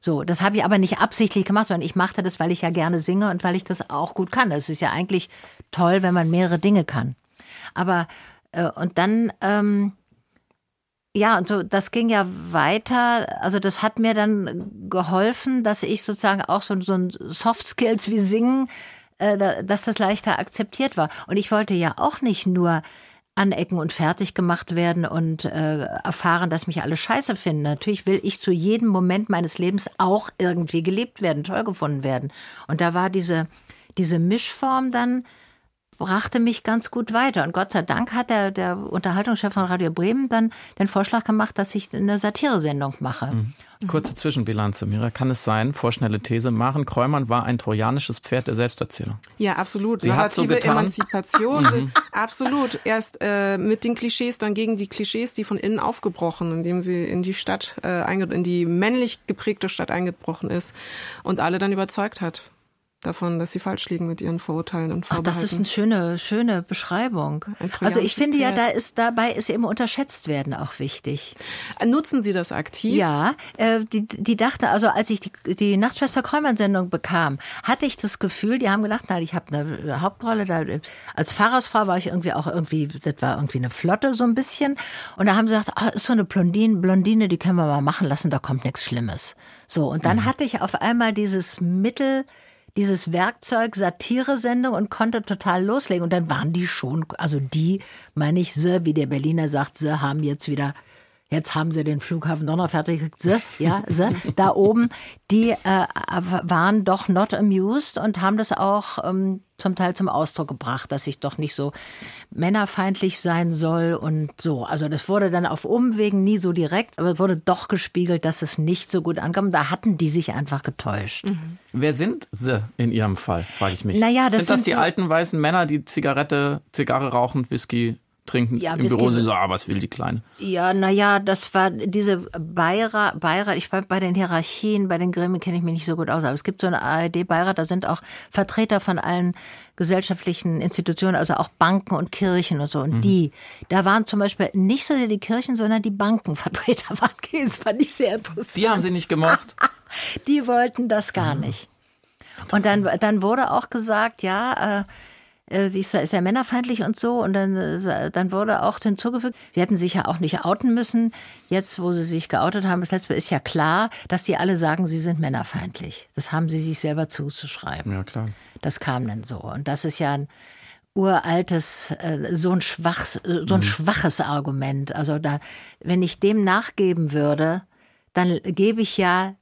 So, das habe ich aber nicht absichtlich gemacht, sondern ich machte das, weil ich ja gerne singe und weil ich das auch gut kann. Es ist ja eigentlich toll, wenn man mehrere Dinge kann. Aber äh, und dann ähm, ja, und so, das ging ja weiter. Also das hat mir dann geholfen, dass ich sozusagen auch so, so ein Soft Skills wie Singen, äh, dass das leichter akzeptiert war. Und ich wollte ja auch nicht nur anecken und fertig gemacht werden und äh, erfahren, dass mich alle scheiße finden. Natürlich will ich zu jedem Moment meines Lebens auch irgendwie gelebt werden, toll gefunden werden. Und da war diese, diese Mischform dann brachte mich ganz gut weiter. Und Gott sei Dank hat der, der Unterhaltungschef von Radio Bremen dann den Vorschlag gemacht, dass ich eine Satiresendung mache. Mhm. Kurze Zwischenbilanz, Mira. Kann es sein, vorschnelle These, Maren Kräumann war ein trojanisches Pferd der Selbsterzählung? Ja, absolut. Sie hat so Narrative getan. Emanzipation, äh, absolut. Erst äh, mit den Klischees, dann gegen die Klischees, die von innen aufgebrochen, indem sie in die Stadt, äh, in die männlich geprägte Stadt eingebrochen ist und alle dann überzeugt hat davon, dass sie falsch liegen mit ihren Vorurteilen und Ach, Vorbehalten. das ist eine schöne, schöne Beschreibung. Also ich finde ja, Pferd. da ist dabei ist eben unterschätzt werden auch wichtig. Nutzen Sie das aktiv? Ja, äh, die, die dachte, also als ich die, die Nachtschwester Kräumann-Sendung bekam, hatte ich das Gefühl, die haben gedacht, na, ich habe eine Hauptrolle, da, als Pfarrersfrau war ich irgendwie auch irgendwie, das war irgendwie eine Flotte so ein bisschen. Und da haben sie gesagt, ah, ist so eine Blondine, Blondine, die können wir mal machen lassen, da kommt nichts Schlimmes. So, und dann hatte ich auf einmal dieses Mittel, dieses Werkzeug Satire-Sendung und konnte total loslegen. Und dann waren die schon, also die, meine ich, sie, wie der Berliner sagt, sie haben jetzt wieder Jetzt haben sie den Flughafen Donner fertig, sie, ja, sie, da oben, die äh, waren doch not amused und haben das auch ähm, zum Teil zum Ausdruck gebracht, dass ich doch nicht so männerfeindlich sein soll und so. Also das wurde dann auf Umwegen nie so direkt, aber es wurde doch gespiegelt, dass es nicht so gut ankam. Da hatten die sich einfach getäuscht. Wer sind sie in Ihrem Fall, frage ich mich. Naja, das sind das sind die so- alten weißen Männer, die Zigarette, Zigarre rauchen, Whisky trinken Ja, im Büro? Sie so, ah, was will die Kleine? Ja, naja, das war diese Beirat, Beirat, ich war bei den Hierarchien, bei den Gremien kenne ich mich nicht so gut aus, aber es gibt so eine ARD-Beirat, da sind auch Vertreter von allen gesellschaftlichen Institutionen, also auch Banken und Kirchen und so. Und die, da waren zum Beispiel nicht so sehr die Kirchen, sondern die Bankenvertreter waren. Das fand ich sehr interessant. Die haben sie nicht gemocht. Die wollten das gar nicht. Und dann, dann wurde auch gesagt, ja, äh, äh, die ist, ja männerfeindlich und so. Und dann, äh, dann wurde auch hinzugefügt, sie hätten sich ja auch nicht outen müssen. Jetzt, wo sie sich geoutet haben, das letzte Mal ist ja klar, dass die alle sagen, sie sind männerfeindlich. Das haben sie sich selber zuzuschreiben. Ja, klar. Das kam dann so. Und das ist ja ein uraltes, äh, so ein schwaches, so ein schwaches Argument. Also da, wenn ich dem nachgeben würde, dann gebe ich ja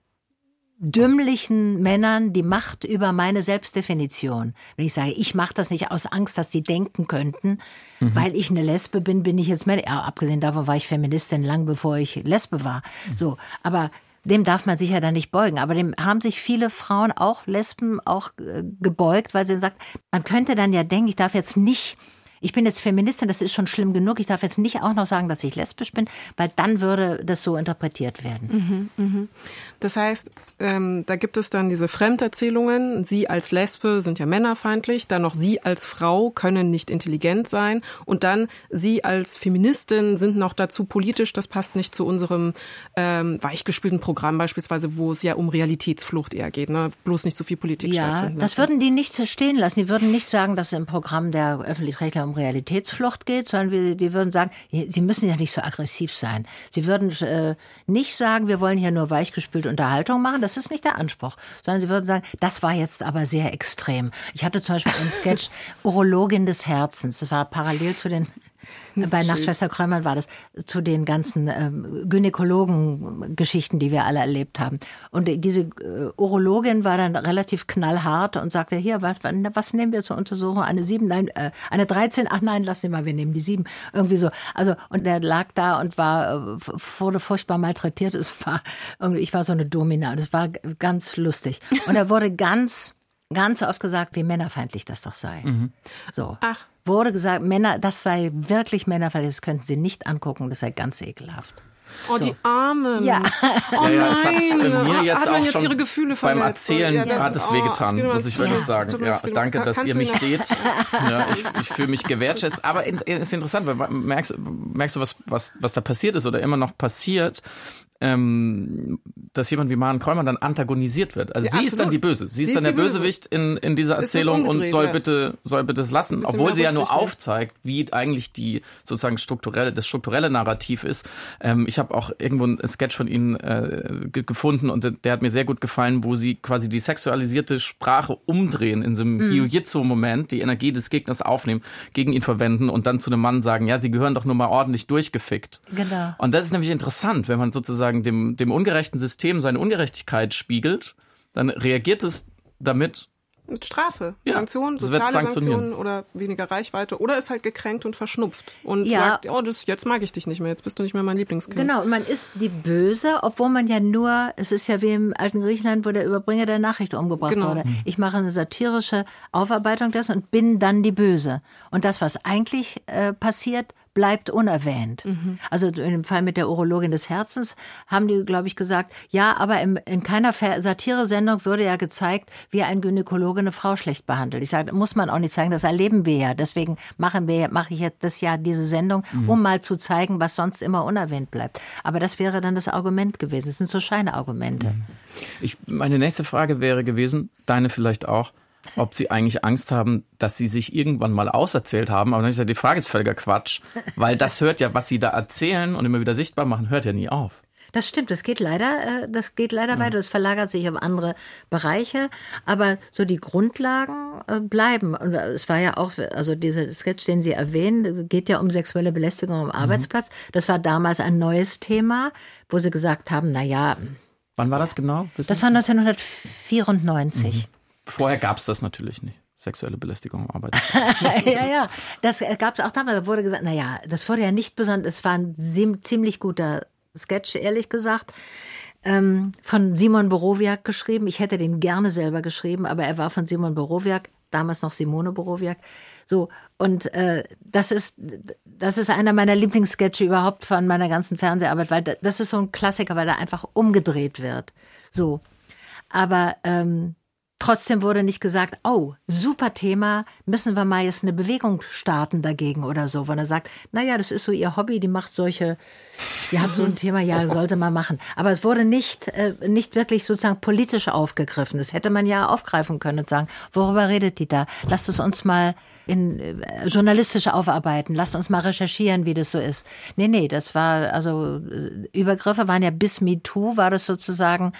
dümmlichen Männern die Macht über meine Selbstdefinition. Wenn ich sage, ich mache das nicht aus Angst, dass sie denken könnten, weil ich eine Lesbe bin, bin ich jetzt mehr. Ja, abgesehen davon war ich Feministin lang bevor ich Lesbe war. So, aber dem darf man sich ja dann nicht beugen. Aber dem haben sich viele Frauen, auch Lesben, auch äh, gebeugt, weil sie sagt, man könnte dann ja denken, ich darf jetzt nicht, ich bin jetzt Feministin, das ist schon schlimm genug, ich darf jetzt nicht auch noch sagen, dass ich lesbisch bin, weil dann würde das so interpretiert werden. Das heißt, ähm, da gibt es dann diese Fremderzählungen. Sie als Lesbe sind ja männerfeindlich. Dann noch Sie als Frau können nicht intelligent sein. Und dann Sie als Feministin sind noch dazu politisch. Das passt nicht zu unserem ähm, weichgespülten Programm beispielsweise, wo es ja um Realitätsflucht eher geht. Ne? Bloß nicht so viel Politik Ja, stattfinden das würden die nicht stehen lassen. Die würden nicht sagen, dass es im Programm der Öffentlich-Rechtler um Realitätsflucht geht, sondern die würden sagen, sie müssen ja nicht so aggressiv sein. Sie würden äh, nicht sagen, wir wollen hier nur weichgespülte Unterhaltung machen. Das ist nicht der Anspruch. Sondern sie würden sagen, das war jetzt aber sehr extrem. Ich hatte zum Beispiel einen Sketch Urologin des Herzens. Das war parallel zu den Bei Nachtschwester Krömmern war das zu den ganzen ähm, Gynäkologen-Geschichten, die wir alle erlebt haben. Und diese äh, Urologin war dann relativ knallhart und sagte, hier, was, was nehmen wir zur Untersuchung? Eine sieben, nein, äh, eine 13, ach nein, lass sie mal, wir nehmen die sieben. Irgendwie so. Also, und der lag da und war, äh, wurde furchtbar malträtiert. Es war irgendwie, ich war so eine Domina. Das war ganz lustig. Und er wurde ganz ganz oft gesagt, wie männerfeindlich das doch sei. Mhm. So. Ach. Wurde gesagt, Männer, das sei wirklich männerfeindlich, das könnten sie nicht angucken, das sei ganz ekelhaft. Oh, so. die Armen. Ja. Oh ja, ja, es nein. hat mir jetzt hat auch jetzt schon ihre Gefühle beim verletzt? Erzählen Ja, hat es oh, wehgetan, Friedmann, muss ich wirklich ja, sagen. Ja, danke, dass Kannst ihr mich seht. Ja, ich, ich fühle mich gewertschätzt. Aber es ist interessant, weil merkst, merkst du, was, was, was da passiert ist oder immer noch passiert, ähm, dass jemand wie Maren Kräumer dann antagonisiert wird. Also Ja, sie ist dann absolut. die Böse. Sie ist Sie dann ist der die Böse. Bösewicht in, in dieser Erzählung und soll ja. bitte, soll bitte es lassen, obwohl sie ja nur nehmen. aufzeigt, wie eigentlich die sozusagen strukturelle, das strukturelle Narrativ ist. Ähm, ich habe auch irgendwo einen Sketch von ihnen äh, ge- gefunden und der hat mir sehr gut gefallen, wo sie quasi die sexualisierte Sprache umdrehen in so einem Mhm. Jiu-Jitsu-Moment, die Energie des Gegners aufnehmen, gegen ihn verwenden und dann zu einem Mann sagen, ja, sie gehören doch nur mal ordentlich durchgefickt. Genau. Und das ist nämlich interessant, wenn man sozusagen dem, dem ungerechten System seine Ungerechtigkeit spiegelt, dann reagiert es damit Mit Strafe, Ja, Sanktionen, soziale. Sanktionen oder weniger Reichweite oder ist halt gekränkt und verschnupft und Ja. sagt, oh, das, jetzt mag ich dich nicht mehr, jetzt bist du nicht mehr mein Lieblingskind. Genau, und man ist die Böse, obwohl man ja nur, es ist ja wie im alten Griechenland, wo der Überbringer der Nachricht umgebracht Genau. wurde. Ich mache eine satirische Aufarbeitung dessen und bin dann die Böse. Und das, was eigentlich äh, passiert, bleibt unerwähnt. Also in dem Fall mit der Urologin des Herzens haben die, glaube ich, gesagt, ja, aber im, in keiner Satiresendung würde ja gezeigt, wie ein Gynäkologe eine Frau schlecht behandelt. Ich sage, muss man auch nicht zeigen, das erleben wir ja. Deswegen machen wir, mache ich jetzt das Jahr diese Sendung, um mal zu zeigen, was sonst immer unerwähnt bleibt. Aber das wäre dann das Argument gewesen. Das sind so Scheinargumente. Ich, meine nächste Frage wäre gewesen, deine vielleicht auch, ob sie eigentlich Angst haben, dass sie sich irgendwann mal auserzählt haben. Aber dann hab ich gesagt, die Frage ist völliger Quatsch, weil das hört ja, was sie da erzählen und immer wieder sichtbar machen, hört ja nie auf. Das stimmt, das geht leider, äh, das geht leider weiter, das verlagert sich auf andere Bereiche, aber so die Grundlagen äh, bleiben. Und es war ja auch, also dieser Sketch, den Sie erwähnen, geht ja um sexuelle Belästigung am Arbeitsplatz. Das war damals ein neues Thema, wo Sie gesagt haben, na ja, Wann war das genau? Das war 1994. Vorher gab es das natürlich nicht. Sexuelle Belästigung am Arbeitsplatz. ja, ja, das gab es auch damals. Da wurde gesagt, na ja, das wurde ja nicht besonders, es war ein ziemlich guter Sketch, ehrlich gesagt. Ähm, von Simon Borowiak geschrieben. Ich hätte den gerne selber geschrieben, aber er war von Simon Borowiak, damals noch Simone Borowiak. So, und äh, das ist, das ist einer meiner Lieblingssketche überhaupt von meiner ganzen Fernseharbeit, weil da- das ist so ein Klassiker, weil er einfach umgedreht wird. So. Aber ähm, trotzdem wurde nicht gesagt, oh, super Thema, müssen wir mal jetzt eine Bewegung starten dagegen oder so. Wenn er sagt, naja, das ist so ihr Hobby, die macht solche, die hat so ein Thema, ja, soll sie mal machen. Aber es wurde nicht, äh, nicht wirklich sozusagen politisch aufgegriffen. Das hätte man ja aufgreifen können und sagen, worüber redet die da? Lasst es uns mal in äh, journalistisch aufarbeiten. Lasst uns mal recherchieren, wie das so ist. Nee, nee, das war, also äh, Übergriffe waren ja bis MeToo, war das sozusagen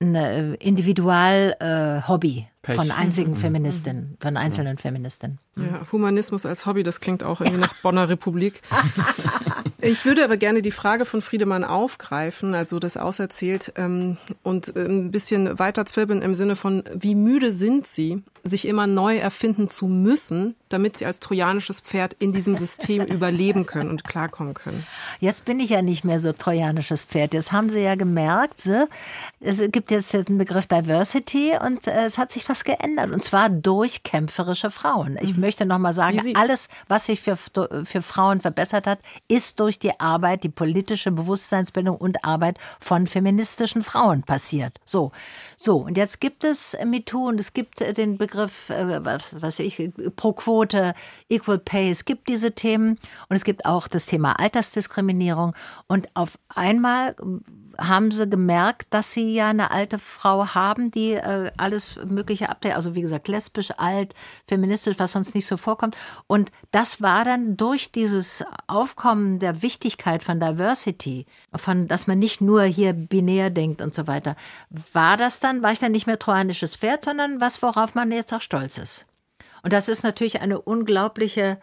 ein äh, Individual-Hobby Pech. von einzigen Feministinnen, von einzelnen Feministinnen. Ja, Humanismus als Hobby, das klingt auch irgendwie nach Bonner Republik. Ich würde aber gerne die Frage von Friedemann aufgreifen, also das auserzählt, ähm, und äh, ein bisschen weiter zwirbeln im Sinne von, wie müde sind Sie, sich immer neu erfinden zu müssen, damit Sie als trojanisches Pferd in diesem System überleben können und klarkommen können? Jetzt bin ich ja nicht mehr so trojanisches Pferd. Jetzt haben Sie ja gemerkt, so, es gibt jetzt den Begriff Diversity und äh, es hat sich was geändert. Und zwar durch kämpferische Frauen. Ich möchte noch mal sagen, alles, was sich für, für Frauen verbessert hat, ist durch die Arbeit, die politische Bewusstseinsbildung und Arbeit von feministischen Frauen passiert. So, so. Und jetzt gibt es MeToo und es gibt äh, den Begriff, äh, was weiß ich, pro Quote, Equal Pay. Es gibt diese Themen und es gibt auch das Thema Altersdiskriminierung. Und auf einmal haben sie gemerkt, dass sie ja eine alte Frau haben, die äh, alles Mögliche abdeckt. Also wie gesagt, lesbisch, alt, feministisch, was sonst nicht so vorkommt. Und das war dann durch dieses Aufkommen der Wichtigkeit von Diversity, von, dass man nicht nur hier binär denkt und so weiter, war das dann, war ich dann nicht mehr trojanisches Pferd, sondern was, worauf man jetzt auch stolz ist. Und das ist natürlich eine unglaubliche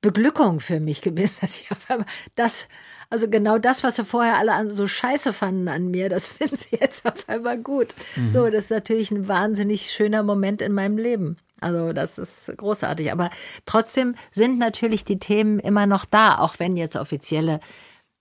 Beglückung für mich gewesen, dass ich auf einmal das, also genau das, was sie vorher alle so scheiße fanden an mir, das finden sie jetzt auf einmal gut. Mhm. So, das ist natürlich ein wahnsinnig schöner Moment in meinem Leben. Also das ist großartig. Aber trotzdem sind natürlich die Themen immer noch da, auch wenn jetzt offizielle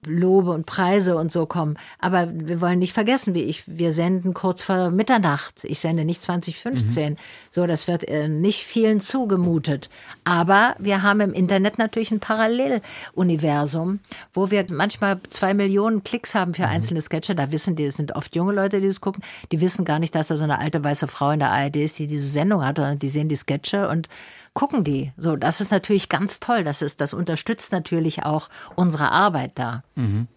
Lobe und Preise und so kommen. Aber wir wollen nicht vergessen, wie ich, wir senden kurz vor Mitternacht. Ich sende nicht 2015. Mhm. So, das wird äh, nicht vielen zugemutet. Aber wir haben im Internet natürlich ein Paralleluniversum, wo wir manchmal zwei Millionen Klicks haben für mhm. einzelne Sketche. Da wissen die, es sind oft junge Leute, die das gucken. Die wissen gar nicht, dass da so eine alte weiße Frau in der ARD ist, die diese Sendung hat. Und die sehen die Sketche und gucken die. So, das ist natürlich ganz toll. Das ist, das unterstützt natürlich auch unsere Arbeit da. Mhm.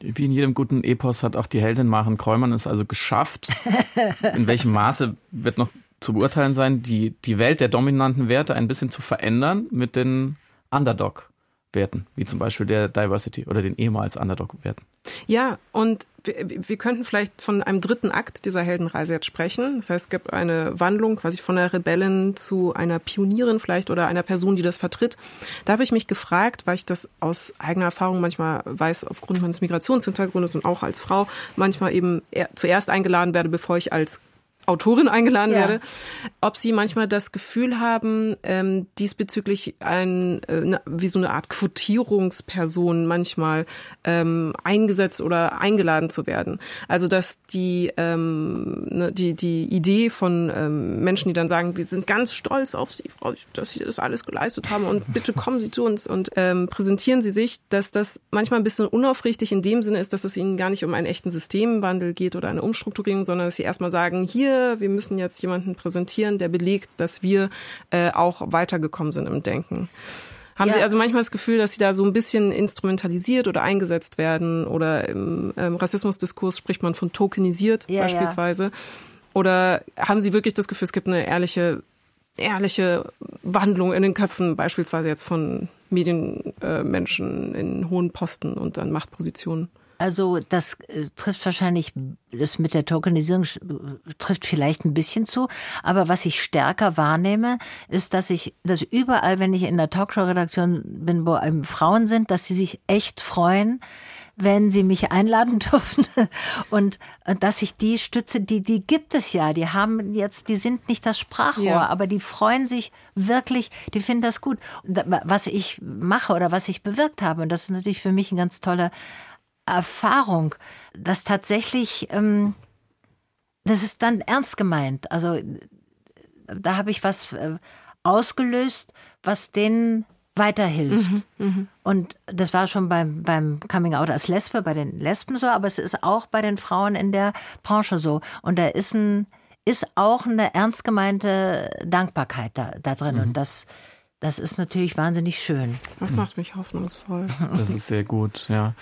Wie in jedem guten Epos hat auch die Heldin Maren Kräumann es also geschafft. in welchem Maße wird noch zu beurteilen sein, die, die Welt der dominanten Werte ein bisschen zu verändern mit den Underdog-Werten, wie zum Beispiel der Diversity oder den ehemals Underdog-Werten. Ja, und wir, wir könnten vielleicht von einem dritten Akt dieser Heldenreise jetzt sprechen. Das heißt, es gibt eine Wandlung quasi von der Rebellin zu einer Pionierin vielleicht oder einer Person, die das vertritt. Da habe ich mich gefragt, weil ich das aus eigener Erfahrung manchmal weiß, aufgrund meines Migrationshintergrundes und auch als Frau manchmal eben zuerst eingeladen werde, bevor ich als Autorin eingeladen ja. werde, ob sie manchmal das Gefühl haben, ähm, diesbezüglich ein äh, wie so eine Art Quotierungsperson manchmal ähm, eingesetzt oder eingeladen zu werden. Also dass die ähm, ne, die die Idee von ähm, Menschen, die dann sagen, wir sind ganz stolz auf Sie, Frau, dass Sie das alles geleistet haben und bitte kommen Sie zu uns und ähm, präsentieren Sie sich, dass das manchmal ein bisschen unaufrichtig in dem Sinne ist, dass es ihnen gar nicht um einen echten Systemwandel geht oder eine Umstrukturierung, sondern dass sie erstmal sagen, hier wir, müssen jetzt jemanden präsentieren, der belegt, dass wir äh, auch weitergekommen sind im Denken. Haben ja. Sie also manchmal das Gefühl, dass Sie da so ein bisschen instrumentalisiert oder eingesetzt werden? Oder im ähm, Rassismusdiskurs spricht man von tokenisiert ja, beispielsweise. Ja. Oder haben Sie wirklich das Gefühl, es gibt eine ehrliche, ehrliche Wandlung in den Köpfen, beispielsweise jetzt von Medienmenschen äh, in hohen Posten und an Machtpositionen? Also das äh, trifft wahrscheinlich, das mit der Tokenisierung trifft vielleicht ein bisschen zu, aber was ich stärker wahrnehme, ist, dass ich, dass überall, wenn ich in der Talkshow-Redaktion bin, wo eben Frauen sind, dass sie sich echt freuen, wenn sie mich einladen dürfen und dass ich die stütze, die, die gibt es ja. Die haben jetzt, die sind nicht das Sprachrohr, ja. aber die freuen sich wirklich, die finden das gut. Was ich mache oder was ich bewirkt habe. Und das ist natürlich für mich ein ganz toller Erfahrung, dass tatsächlich, ähm, das ist dann ernst gemeint. Also da habe ich was äh, ausgelöst, was denen weiterhilft. Mhm, mh. Und das war schon beim, beim Coming Out als Lesbe, bei den Lesben so, aber es ist auch bei den Frauen in der Branche so. Und da ist ein, ist auch eine ernst gemeinte Dankbarkeit da, da drin. Mhm. Und das, das ist natürlich wahnsinnig schön. Das macht mich hoffnungsvoll. Das ist sehr gut, ja.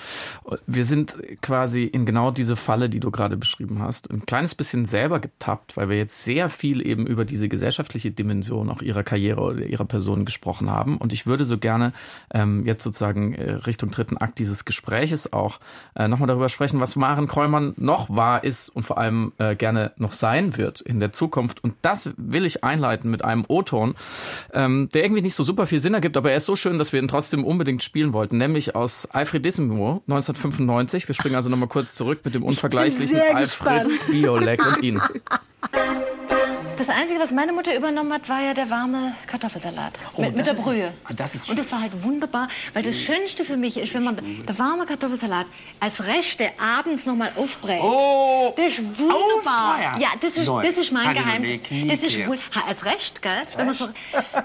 Wir sind quasi in genau diese Falle, die du gerade beschrieben hast, ein kleines bisschen selber getappt, weil wir jetzt sehr viel eben über diese gesellschaftliche Dimension auch ihrer Karriere oder ihrer Person gesprochen haben. Und ich würde so gerne ähm, jetzt sozusagen äh, Richtung dritten Akt dieses Gespräches auch äh, nochmal darüber sprechen, was Maren Kräumann noch war, ist und vor allem äh, gerne noch sein wird in der Zukunft. Und das will ich einleiten mit einem O-Ton, ähm, der irgendwie nicht nicht so super viel Sinn ergibt, aber er ist so schön, dass wir ihn trotzdem unbedingt spielen wollten, nämlich aus Alfredissimo 1995. Wir springen also nochmal kurz zurück mit dem unvergleichlichen Alfred Biolek und ihn. Das Einzige, was meine Mutter übernommen hat, war ja der warme Kartoffelsalat oh, mit, mit der Brühe. Ist, das ist und das war halt wunderbar, weil das Schönste für mich ist, wenn man der warme Kartoffelsalat als Rechte abends noch mal aufbrät. Oh, das ist wunderbar. Ja, das ist, das ist mein Geheimnis. Das ist als Recht, gell? Wenn man so,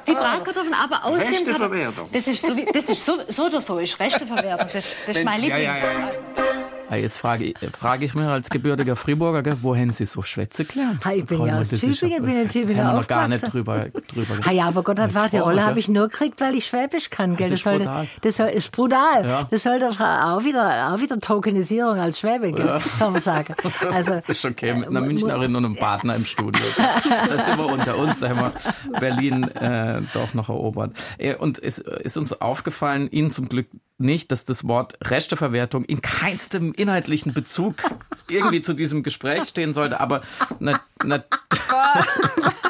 die Bratkartoffeln, aber aus Rechte dem Verwertung. Das ist so, wie, das ist so, so oder so, ist Rechteverwertung. Das, das ist mein Lieblings. Ja, ja, ja, Jetzt frage, frage ich mich als gebürtiger Friburger, gell, wohin Sie so Schwätze gelernt? Ha, ich bin ja aus Tübingen, bin in Tübingen haben wir noch gar nicht drüber, drüber ha, Ja, aber Gott hat wahr, die Rolle habe ich nur gekriegt, weil ich Schwäbisch kann. Gell? Das, das, ist brutal. Das ist brutal. Ja. Das soll doch auch wieder, auch wieder Tokenisierung als Schwäbe, ja. kann man sagen. Also, das ist schon okay, mit einer Münchnerin und einem Partner im Studio. Das sind wir unter uns, da haben wir Berlin äh, doch noch erobert. Äh, und es ist uns aufgefallen, Ihnen zum Glück nicht, dass das Wort Rechteverwertung in keinstem inhaltlichen Bezug irgendwie zu diesem Gespräch stehen sollte, aber na, na,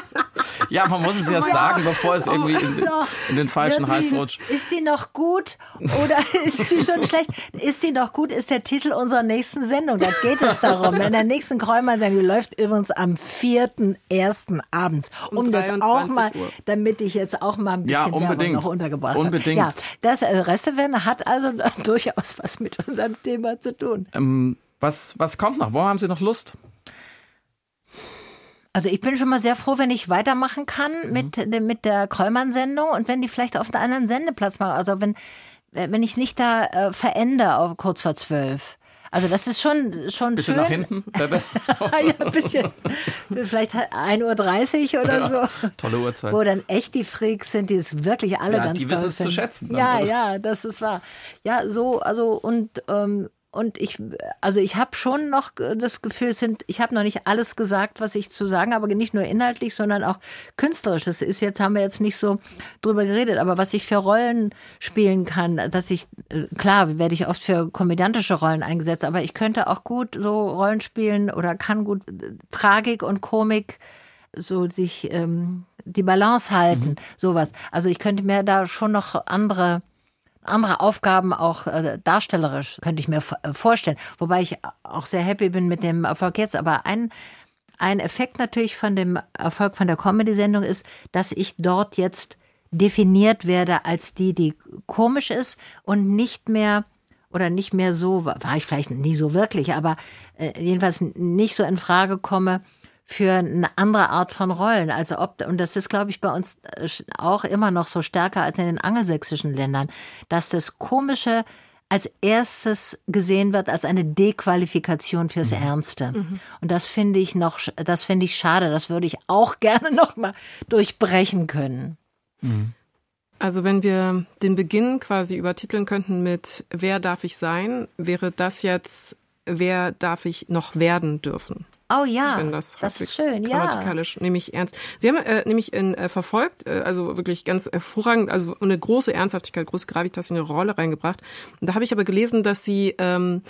Ja, man muss es ja sagen, bevor es irgendwie in, in den falschen Wird Hals sie- rutscht. Ist die noch gut oder ist die schon schlecht? Ist die noch gut, ist der Titel unserer nächsten Sendung. Da geht es darum. In der nächsten Kräumann-Sendung, die läuft übrigens am 4.1. abends. Um, Um das auch 23 mal, Uhr. damit ich jetzt auch mal ein Ja, bisschen unbedingt. Werbung noch untergebracht habe. Unbedingt. Ja, das äh, hat also durchaus was mit unserem Thema zu tun. Ähm, was, was kommt noch? Wo haben Sie noch Lust? Also ich bin schon mal sehr froh, wenn ich weitermachen kann mit, mit der Kräumann-Sendung und wenn die vielleicht auf einen anderen Sendeplatz machen. Also wenn, wenn ich nicht da äh, verende auf kurz vor zwölf. Also das ist schon, schon Bisschen schön. nach hinten? ja, ein bisschen. Vielleicht 1.30 Uhr oder so. Tolle Uhrzeit. Wo dann echt die Freaks sind, die es wirklich alle Ja, ganz die toll wissen es zu schätzen dann, Ja, oder? ja, das ist wahr. Ja, so, also und ähm, und ich, also ich habe schon noch das Gefühl, sind, ich habe noch nicht alles gesagt, was ich zu sagen habe, nicht nur inhaltlich, sondern auch künstlerisch. Das ist jetzt, haben wir jetzt nicht so drüber geredet, aber was ich für Rollen spielen kann, dass ich, äh, klar, werde ich oft für komödiantische Rollen eingesetzt, aber ich könnte auch gut so Rollen spielen oder kann gut äh, Tragik und Komik so sich ähm, die Balance halten, sowas. Also ich könnte mir da schon noch andere andere Aufgaben auch äh, darstellerisch könnte ich mir äh, vorstellen. Wobei ich auch sehr happy bin mit dem Erfolg jetzt. Aber ein, ein Effekt natürlich von dem Erfolg von der Comedy-Sendung ist, dass ich dort jetzt definiert werde als die, die komisch ist und nicht mehr oder nicht mehr so, war war ich vielleicht nie so wirklich, aber äh, jedenfalls nicht so in Frage komme für eine andere Art von Rollen. Also ob, und das ist, glaube ich, bei uns äh, auch immer noch so stärker als in den angelsächsischen Ländern, dass das Komische als erstes gesehen wird als eine Dequalifikation fürs Ernste. Und das finde ich noch, das finde ich schade. Das würde ich auch gerne noch mal durchbrechen können. Also wenn wir den Beginn quasi übertiteln könnten mit Wer darf ich sein, wäre das jetzt Wer darf ich noch werden dürfen? Oh ja, wenn das, das ist schön, ja. grammatikalisch nämlich ernst. Sie haben äh, nämlich in, äh, verfolgt, äh, also wirklich ganz hervorragend, also eine große Ernsthaftigkeit, große Gravitas in ihre Rolle reingebracht. Und da habe ich aber gelesen, dass sie ähm,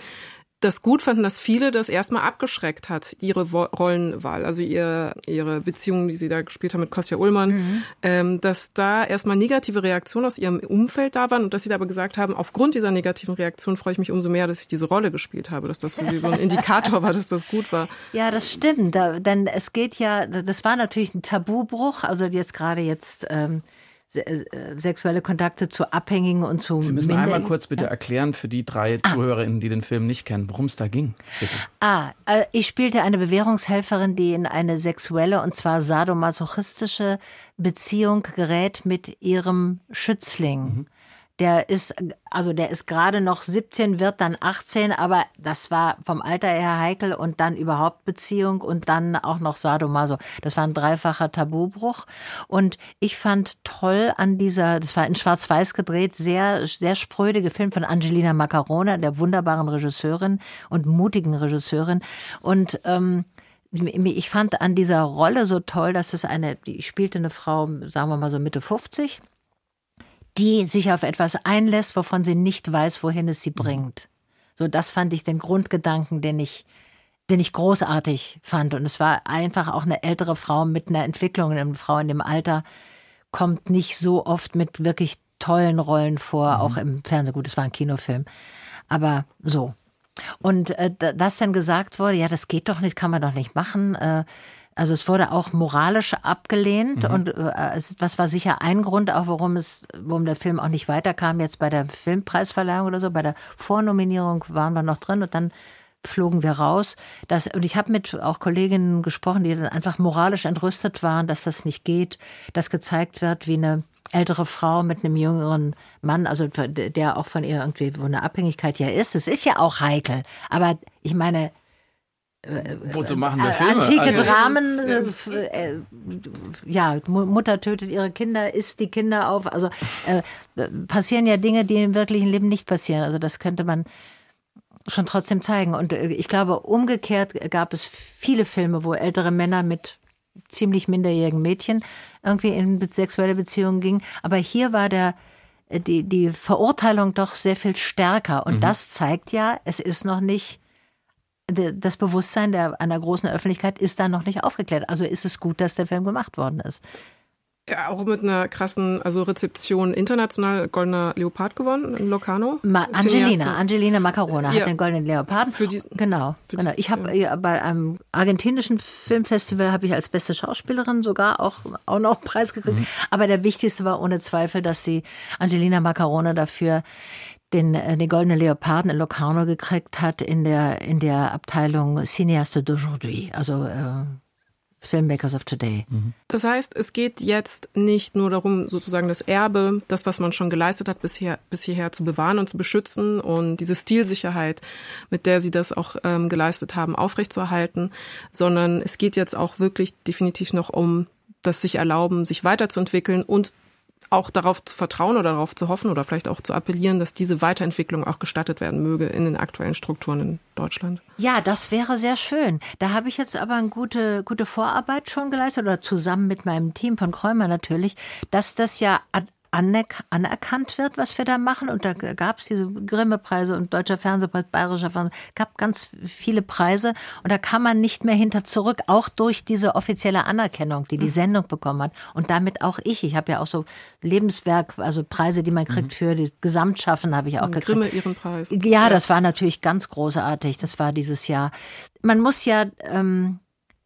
das gut fanden, dass viele das erstmal abgeschreckt hat, ihre Wo Rollenwahl, also ihr, ihre Beziehung, die sie da gespielt haben mit Kostja Ullmann, Mhm. ähm, dass da erstmal negative Reaktionen aus ihrem Umfeld da waren und dass sie da aber gesagt haben, aufgrund dieser negativen Reaktion freue ich mich umso mehr, dass ich diese Rolle gespielt habe, dass das für sie so ein Indikator war, dass das gut war. Ja, das stimmt. Da, denn es geht ja, das war natürlich ein Tabubruch. Also jetzt gerade jetzt ähm, äh, sexuelle Kontakte zu Abhängigen und zu Sie müssen einmal kurz bitte erklären für die drei ZuhörerInnen, die den Film nicht kennen, worum es da ging. Bitte. Ah, äh, ich spielte eine Bewährungshelferin, die in eine sexuelle und zwar sadomasochistische Beziehung gerät mit ihrem Schützling. Der ist, also der ist gerade noch 17, wird dann 18, aber das war vom Alter her heikel und dann überhaupt Beziehung und dann auch noch Sadomaso. Das war ein dreifacher Tabubruch. Und ich fand toll an dieser, das war in Schwarz-Weiß gedreht, sehr, sehr spröde Film von Angelina Macarona, der wunderbaren Regisseurin und mutigen Regisseurin. Und ähm, ich fand an dieser Rolle so toll, dass es eine, die spielte eine Frau, sagen wir mal so Mitte 50, die sich auf etwas einlässt, wovon sie nicht weiß, wohin es sie bringt. So, das fand ich den Grundgedanken, den ich, den ich großartig fand. Und es war einfach auch eine ältere Frau mit einer Entwicklung. Eine Frau in dem Alter kommt nicht so oft mit wirklich tollen Rollen vor, auch im Fernsehen. Gut, es war ein Kinofilm. Aber so. Und äh, da- dass dann gesagt wurde, ja, das geht doch nicht, kann man doch nicht machen. Äh, also es wurde auch moralisch abgelehnt und äh, was war sicher ein Grund, auch warum es, warum der Film auch nicht weiterkam jetzt bei der Filmpreisverleihung oder so. Bei der Vornominierung waren wir noch drin und dann flogen wir raus. Das, und ich habe mit auch Kolleginnen gesprochen, die dann einfach moralisch entrüstet waren, dass das nicht geht, dass gezeigt wird, wie eine ältere Frau mit einem jüngeren Mann, also der auch von ihr irgendwie wo eine Abhängigkeit ja ist. Es ist ja auch heikel. Aber ich meine, Wozu machen wir äh, Filme? Antike Also- Dramen, äh, äh, ja, Mu- Mutter tötet ihre Kinder, isst die Kinder auf. Also äh, passieren ja Dinge, die im wirklichen Leben nicht passieren. Also das könnte man schon trotzdem zeigen. Und äh, ich glaube, umgekehrt gab es viele Filme, wo ältere Männer mit ziemlich minderjährigen Mädchen irgendwie in sexuelle Beziehungen gingen. Aber hier war der äh, die, die Verurteilung doch sehr viel stärker. Und das zeigt ja, es ist noch nicht das Bewusstsein der, einer großen Öffentlichkeit ist da noch nicht aufgeklärt. Also ist es gut, dass der Film gemacht worden ist. Ja, auch mit einer krassen, also Rezeption international Goldener Leopard gewonnen in Locarno. Ma Angelina, Angelina Macarona ja. hat den Goldenen Leopard. Für die, genau, für genau. Ich habe ja. bei einem argentinischen Filmfestival habe ich als beste Schauspielerin sogar auch, auch noch einen Preis gekriegt. Mhm. Aber der wichtigste war ohne Zweifel, dass die Angelina Macarona dafür den, äh, den goldenen Leoparden in Locarno gekriegt hat in der, in der Abteilung Cineaste d'aujourd'hui, also äh, Filmmakers of Today. Mhm. Das heißt, es geht jetzt nicht nur darum, sozusagen das Erbe, das, was man schon geleistet hat, bisher, bis hierher zu bewahren und zu beschützen und diese Stilsicherheit, mit der sie das auch ähm, geleistet haben, aufrechtzuerhalten, sondern es geht jetzt auch wirklich definitiv noch um das sich erlauben, sich weiterzuentwickeln und auch darauf zu vertrauen oder darauf zu hoffen oder vielleicht auch zu appellieren, dass diese Weiterentwicklung auch gestattet werden möge in den aktuellen Strukturen in Deutschland? Ja, das wäre sehr schön. Da habe ich jetzt aber eine gute, gute Vorarbeit schon geleistet oder zusammen mit meinem Team von Kräumer natürlich, dass das ja anerkannt wird, was wir da machen. Und da gab es diese Grimme-Preise und Deutscher Fernsehpreis, Bayerischer Fernsehpreis, gab ganz viele Preise. Und da kann man nicht mehr hinter zurück, auch durch diese offizielle Anerkennung, die die mhm. Sendung bekommen hat. Und damit auch ich. Ich habe ja auch so Lebenswerk, also Preise, die man kriegt mhm. für das Gesamtschaffen, habe ich auch gekriegt. Grimme ihren Preis. Ja, ja, das war natürlich ganz großartig. Das war dieses Jahr. Man muss ja ähm,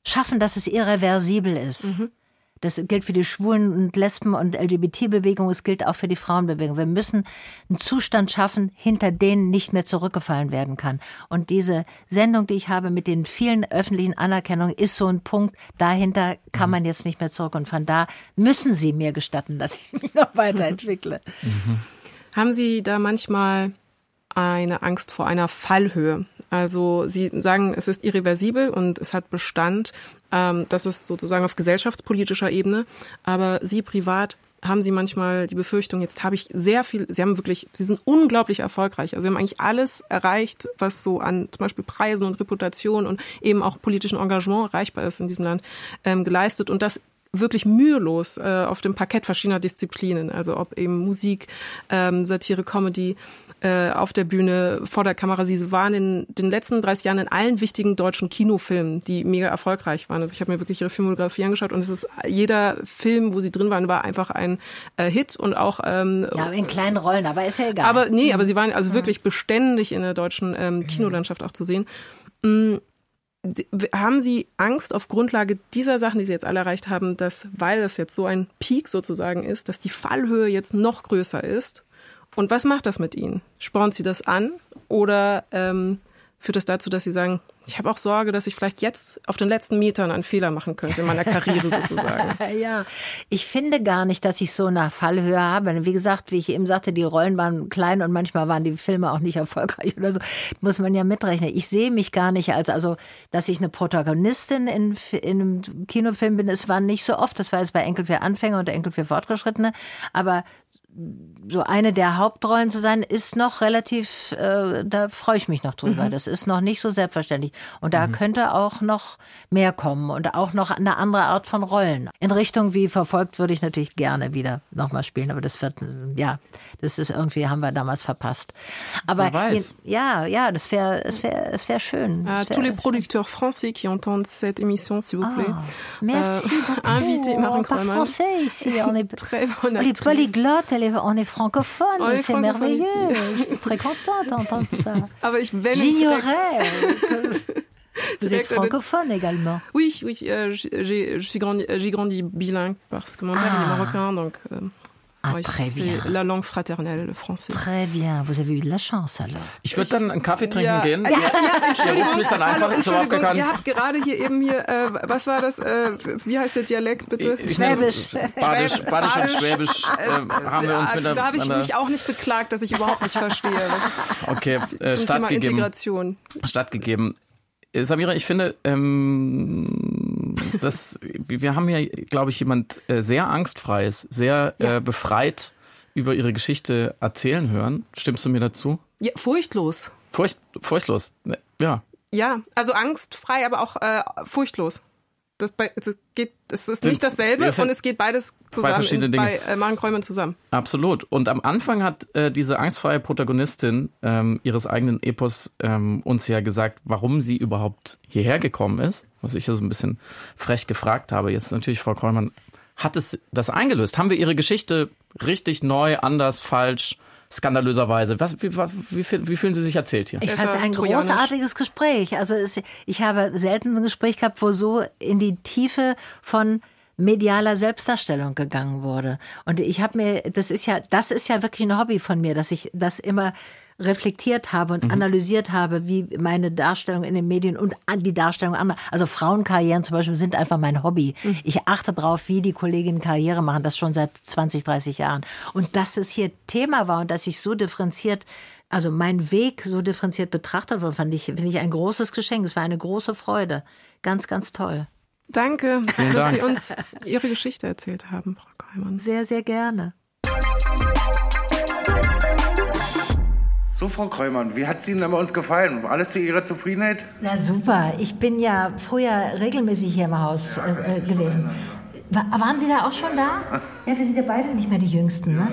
schaffen, dass es irreversibel ist. Mhm. Das gilt für die Schwulen- und Lesben- und LGBT-Bewegung, es gilt auch für die Frauenbewegung. Wir müssen einen Zustand schaffen, hinter denen nicht mehr zurückgefallen werden kann. Und diese Sendung, die ich habe mit den vielen öffentlichen Anerkennungen, ist so ein Punkt, dahinter kann man jetzt nicht mehr zurück. Und von da müssen Sie mir gestatten, dass ich mich noch weiterentwickle. Mhm. Haben Sie da manchmal eine Angst vor einer Fallhöhe? Also Sie sagen, es ist irreversibel und es hat Bestand. Ähm, das ist sozusagen auf gesellschaftspolitischer Ebene. Aber Sie privat haben Sie manchmal die Befürchtung, jetzt habe ich sehr viel, Sie haben wirklich, Sie sind unglaublich erfolgreich. Also Sie haben eigentlich alles erreicht, was so an zum Beispiel Preisen und Reputation und eben auch politischen Engagement erreichbar ist in diesem Land, ähm, geleistet. Und das wirklich mühelos äh, auf dem Parkett verschiedener Disziplinen, also ob eben Musik, ähm, Satire, Comedy, äh, auf der Bühne, vor der Kamera. Sie waren in den letzten 30 Jahren in allen wichtigen deutschen Kinofilmen, die mega erfolgreich waren. Also ich habe mir wirklich ihre Filmografie angeschaut und es ist jeder Film, wo sie drin waren, war einfach ein äh, Hit und auch ähm, ja in kleinen Rollen, aber ist ja egal. Aber nee, aber sie waren also wirklich beständig in der deutschen ähm, Kinolandschaft auch zu sehen. Mhm. Haben Sie Angst auf Grundlage dieser Sachen, die Sie jetzt alle erreicht haben, dass, weil das jetzt so ein Peak sozusagen ist, dass die Fallhöhe jetzt noch größer ist und was macht das mit Ihnen? Spornt Sie das an oder ähm, führt das dazu, dass Sie sagen, ich habe auch Sorge, dass ich vielleicht jetzt auf den letzten Metern einen Fehler machen könnte in meiner Karriere sozusagen. ja, ich finde gar nicht, dass ich so eine Fallhöhe habe. Wie gesagt, wie ich eben sagte, die Rollen waren klein und manchmal waren die Filme auch nicht erfolgreich oder so. Muss man ja mitrechnen. Ich sehe mich gar nicht als, also, dass ich eine Protagonistin in, in einem Kinofilm bin. Es war nicht so oft. Das war jetzt bei Enkel für Anfänger und Enkel für Fortgeschrittene. Aber so eine der Hauptrollen zu sein, ist noch relativ, äh, da freue ich mich noch drüber. Mhm. Das ist noch nicht so selbstverständlich. Und da mhm. könnte auch noch mehr kommen und auch noch eine andere Art von Rollen. In Richtung wie verfolgt würde ich natürlich gerne wieder nochmal spielen, aber das wird, ja, das ist irgendwie, haben wir damals verpasst. Aber ja, ja, das wäre, es wäre, es wäre schön. Uh, tous les producteurs français qui entendent cette émission, s'il vous plaît. Ah, merci euh, beaucoup. Invitez Marine Kreumann. français ici. On est très bonne actrice. Les polyglottes, on est francophone, c'est merveilleux. Je suis très contente d'entendre ça. Aber ich, J'ignorais que vous êtes francophone également. Oui, oui, euh, j'ai grandi, grandi bilingue parce que mon père ah. est marocain, donc euh, Ah, oui, très bien. La langue fraternelle, le français. Très bien. Vous avez eu de la chance alors. Ich würde dann einen Kaffee trinken ja, gehen. Ja, ja, ja, ihr mich dann einfach ins Wort gekannt. Ihr habt gerade hier eben hier, äh, was war das? Äh, wie heißt der Dialekt bitte? Ich, Schwäbisch. Badisch, Badisch und Schwäbisch äh, haben wir uns da, miteinander. Da habe ich mich auch nicht beklagt, dass ich überhaupt nicht verstehe. okay, äh, stattgegeben. Integration. Stattgegeben. Samira, ich finde, ähm, das, wir haben hier, glaube ich, jemand äh, sehr angstfreies, sehr ja. äh, befreit über ihre Geschichte erzählen hören. Stimmst du mir dazu? Ja, furchtlos. Furcht, furchtlos, ja. Ja, also angstfrei, aber auch äh, furchtlos. Das, bei, es geht, es ist nicht dasselbe und es geht beides zusammen in, bei äh, Maren Kräumann zusammen. Absolut. Und am Anfang hat äh, diese angstfreie Protagonistin ähm, ihres eigenen Epos ähm, uns ja gesagt, warum sie überhaupt hierher gekommen ist. Was ich ja so ein bisschen frech gefragt habe. Jetzt natürlich, Frau Kräumann, hat es das eingelöst? Haben wir ihre Geschichte richtig neu, anders, falsch, skandalöserweise? Was, wie, wie, wie, wie fühlen Sie sich erzählt hier? Ich fand es ein trojanisch. großartiges Gespräch. Also es, ich habe selten ein Gespräch gehabt, wo so in die Tiefe von medialer Selbstdarstellung gegangen wurde. Und ich habe mir, das ist ja, das ist ja wirklich ein Hobby von mir, dass ich das immer reflektiert habe und analysiert habe, wie meine Darstellung in den Medien und die Darstellung anderer, also Frauenkarrieren zum Beispiel sind einfach mein Hobby. Ich achte drauf, wie die Kolleginnen Karriere machen, das schon seit 20, 30 Jahren. Und dass es hier Thema war und dass ich so differenziert also mein Weg so differenziert betrachtet wurde, fand ich, finde ich ein großes Geschenk. Es war eine große Freude. Ganz, ganz toll. Danke, dass Dank. Sie uns Ihre Geschichte erzählt haben, Frau Kräumann. Sehr, sehr gerne. So, Frau Kräumann, wie hat es Ihnen denn bei uns gefallen? Alles zu Ihrer Zufriedenheit? Na super. Ich bin ja früher regelmäßig hier im Haus äh, äh, gewesen. Wa- waren Sie da auch schon da? Ja, wir sind ja beide nicht mehr die Jüngsten, ne?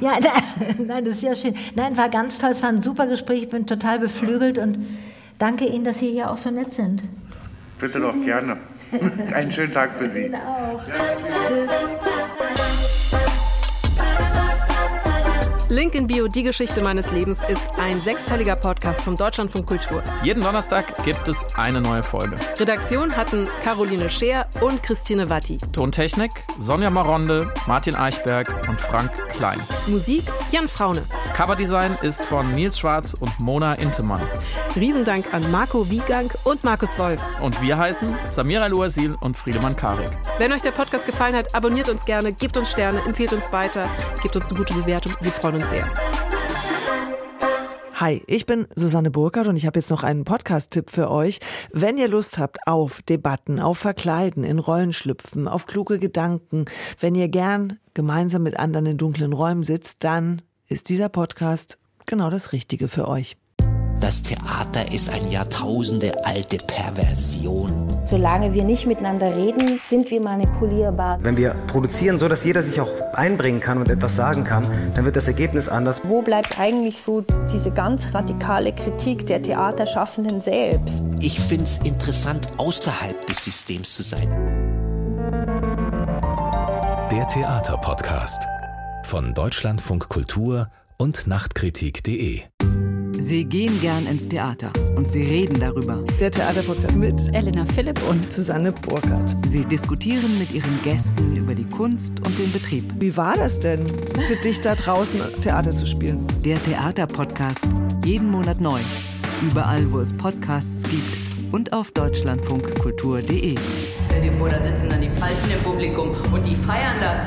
Ja, da, nein, das ist ja schön. Nein, war ganz toll. Es war ein super Gespräch. Ich bin total beflügelt und danke Ihnen, dass Sie hier auch so nett sind. Bitte doch, gerne. Einen schönen Tag für Sie. Ihnen auch. Tschüss. Link in Bio, die Geschichte meines Lebens, ist ein sechsteiliger Podcast vom Deutschlandfunk Kultur. Jeden Donnerstag gibt es eine neue Folge. Redaktion hatten Caroline Scheer und Christine Watti. Tontechnik Sonja Maronde, Martin Eichberg und Frank Klein. Musik Jan Fraune. Coverdesign ist von Nils Schwarz und Mona Intemann. Riesendank an Marco Wiegang und Markus Wolf. Und wir heißen Samira El-Uasil und Friedemann Karik. Wenn euch der Podcast gefallen hat, abonniert uns gerne, gebt uns Sterne, empfehlt uns weiter, gebt uns eine gute Bewertung. Wir freuen uns sehr. Hi, ich bin Susanne Burkhardt und ich habe jetzt noch einen Podcast-Tipp für euch. Wenn ihr Lust habt auf Debatten, auf Verkleiden, in Rollen schlüpfen, auf kluge Gedanken, wenn ihr gern gemeinsam mit anderen in dunklen Räumen sitzt, dann ist dieser Podcast genau das Richtige für euch. Das Theater ist eine Jahrtausende alte Perversion. Solange wir nicht miteinander reden, sind wir manipulierbar. Wenn wir produzieren, so dass jeder sich auch einbringen kann und etwas sagen kann, dann wird das Ergebnis anders. Wo bleibt eigentlich so diese ganz radikale Kritik der Theaterschaffenden selbst? Ich finde es interessant, außerhalb des Systems zu sein. Der Theaterpodcast von Deutschlandfunk Kultur und Nachtkritik.de. Sie gehen gern ins Theater und sie reden darüber. Der Theaterpodcast mit Elena Philipp und Susanne Burkhardt. Sie diskutieren mit ihren Gästen über die Kunst und den Betrieb. Wie war das denn für dich da draußen Theater zu spielen? Der Theaterpodcast. Jeden Monat neu. Überall, wo es Podcasts gibt und auf deutschlandfunkkultur.de. Stell dir vor, da sitzen dann die Falschen im Publikum und die feiern das.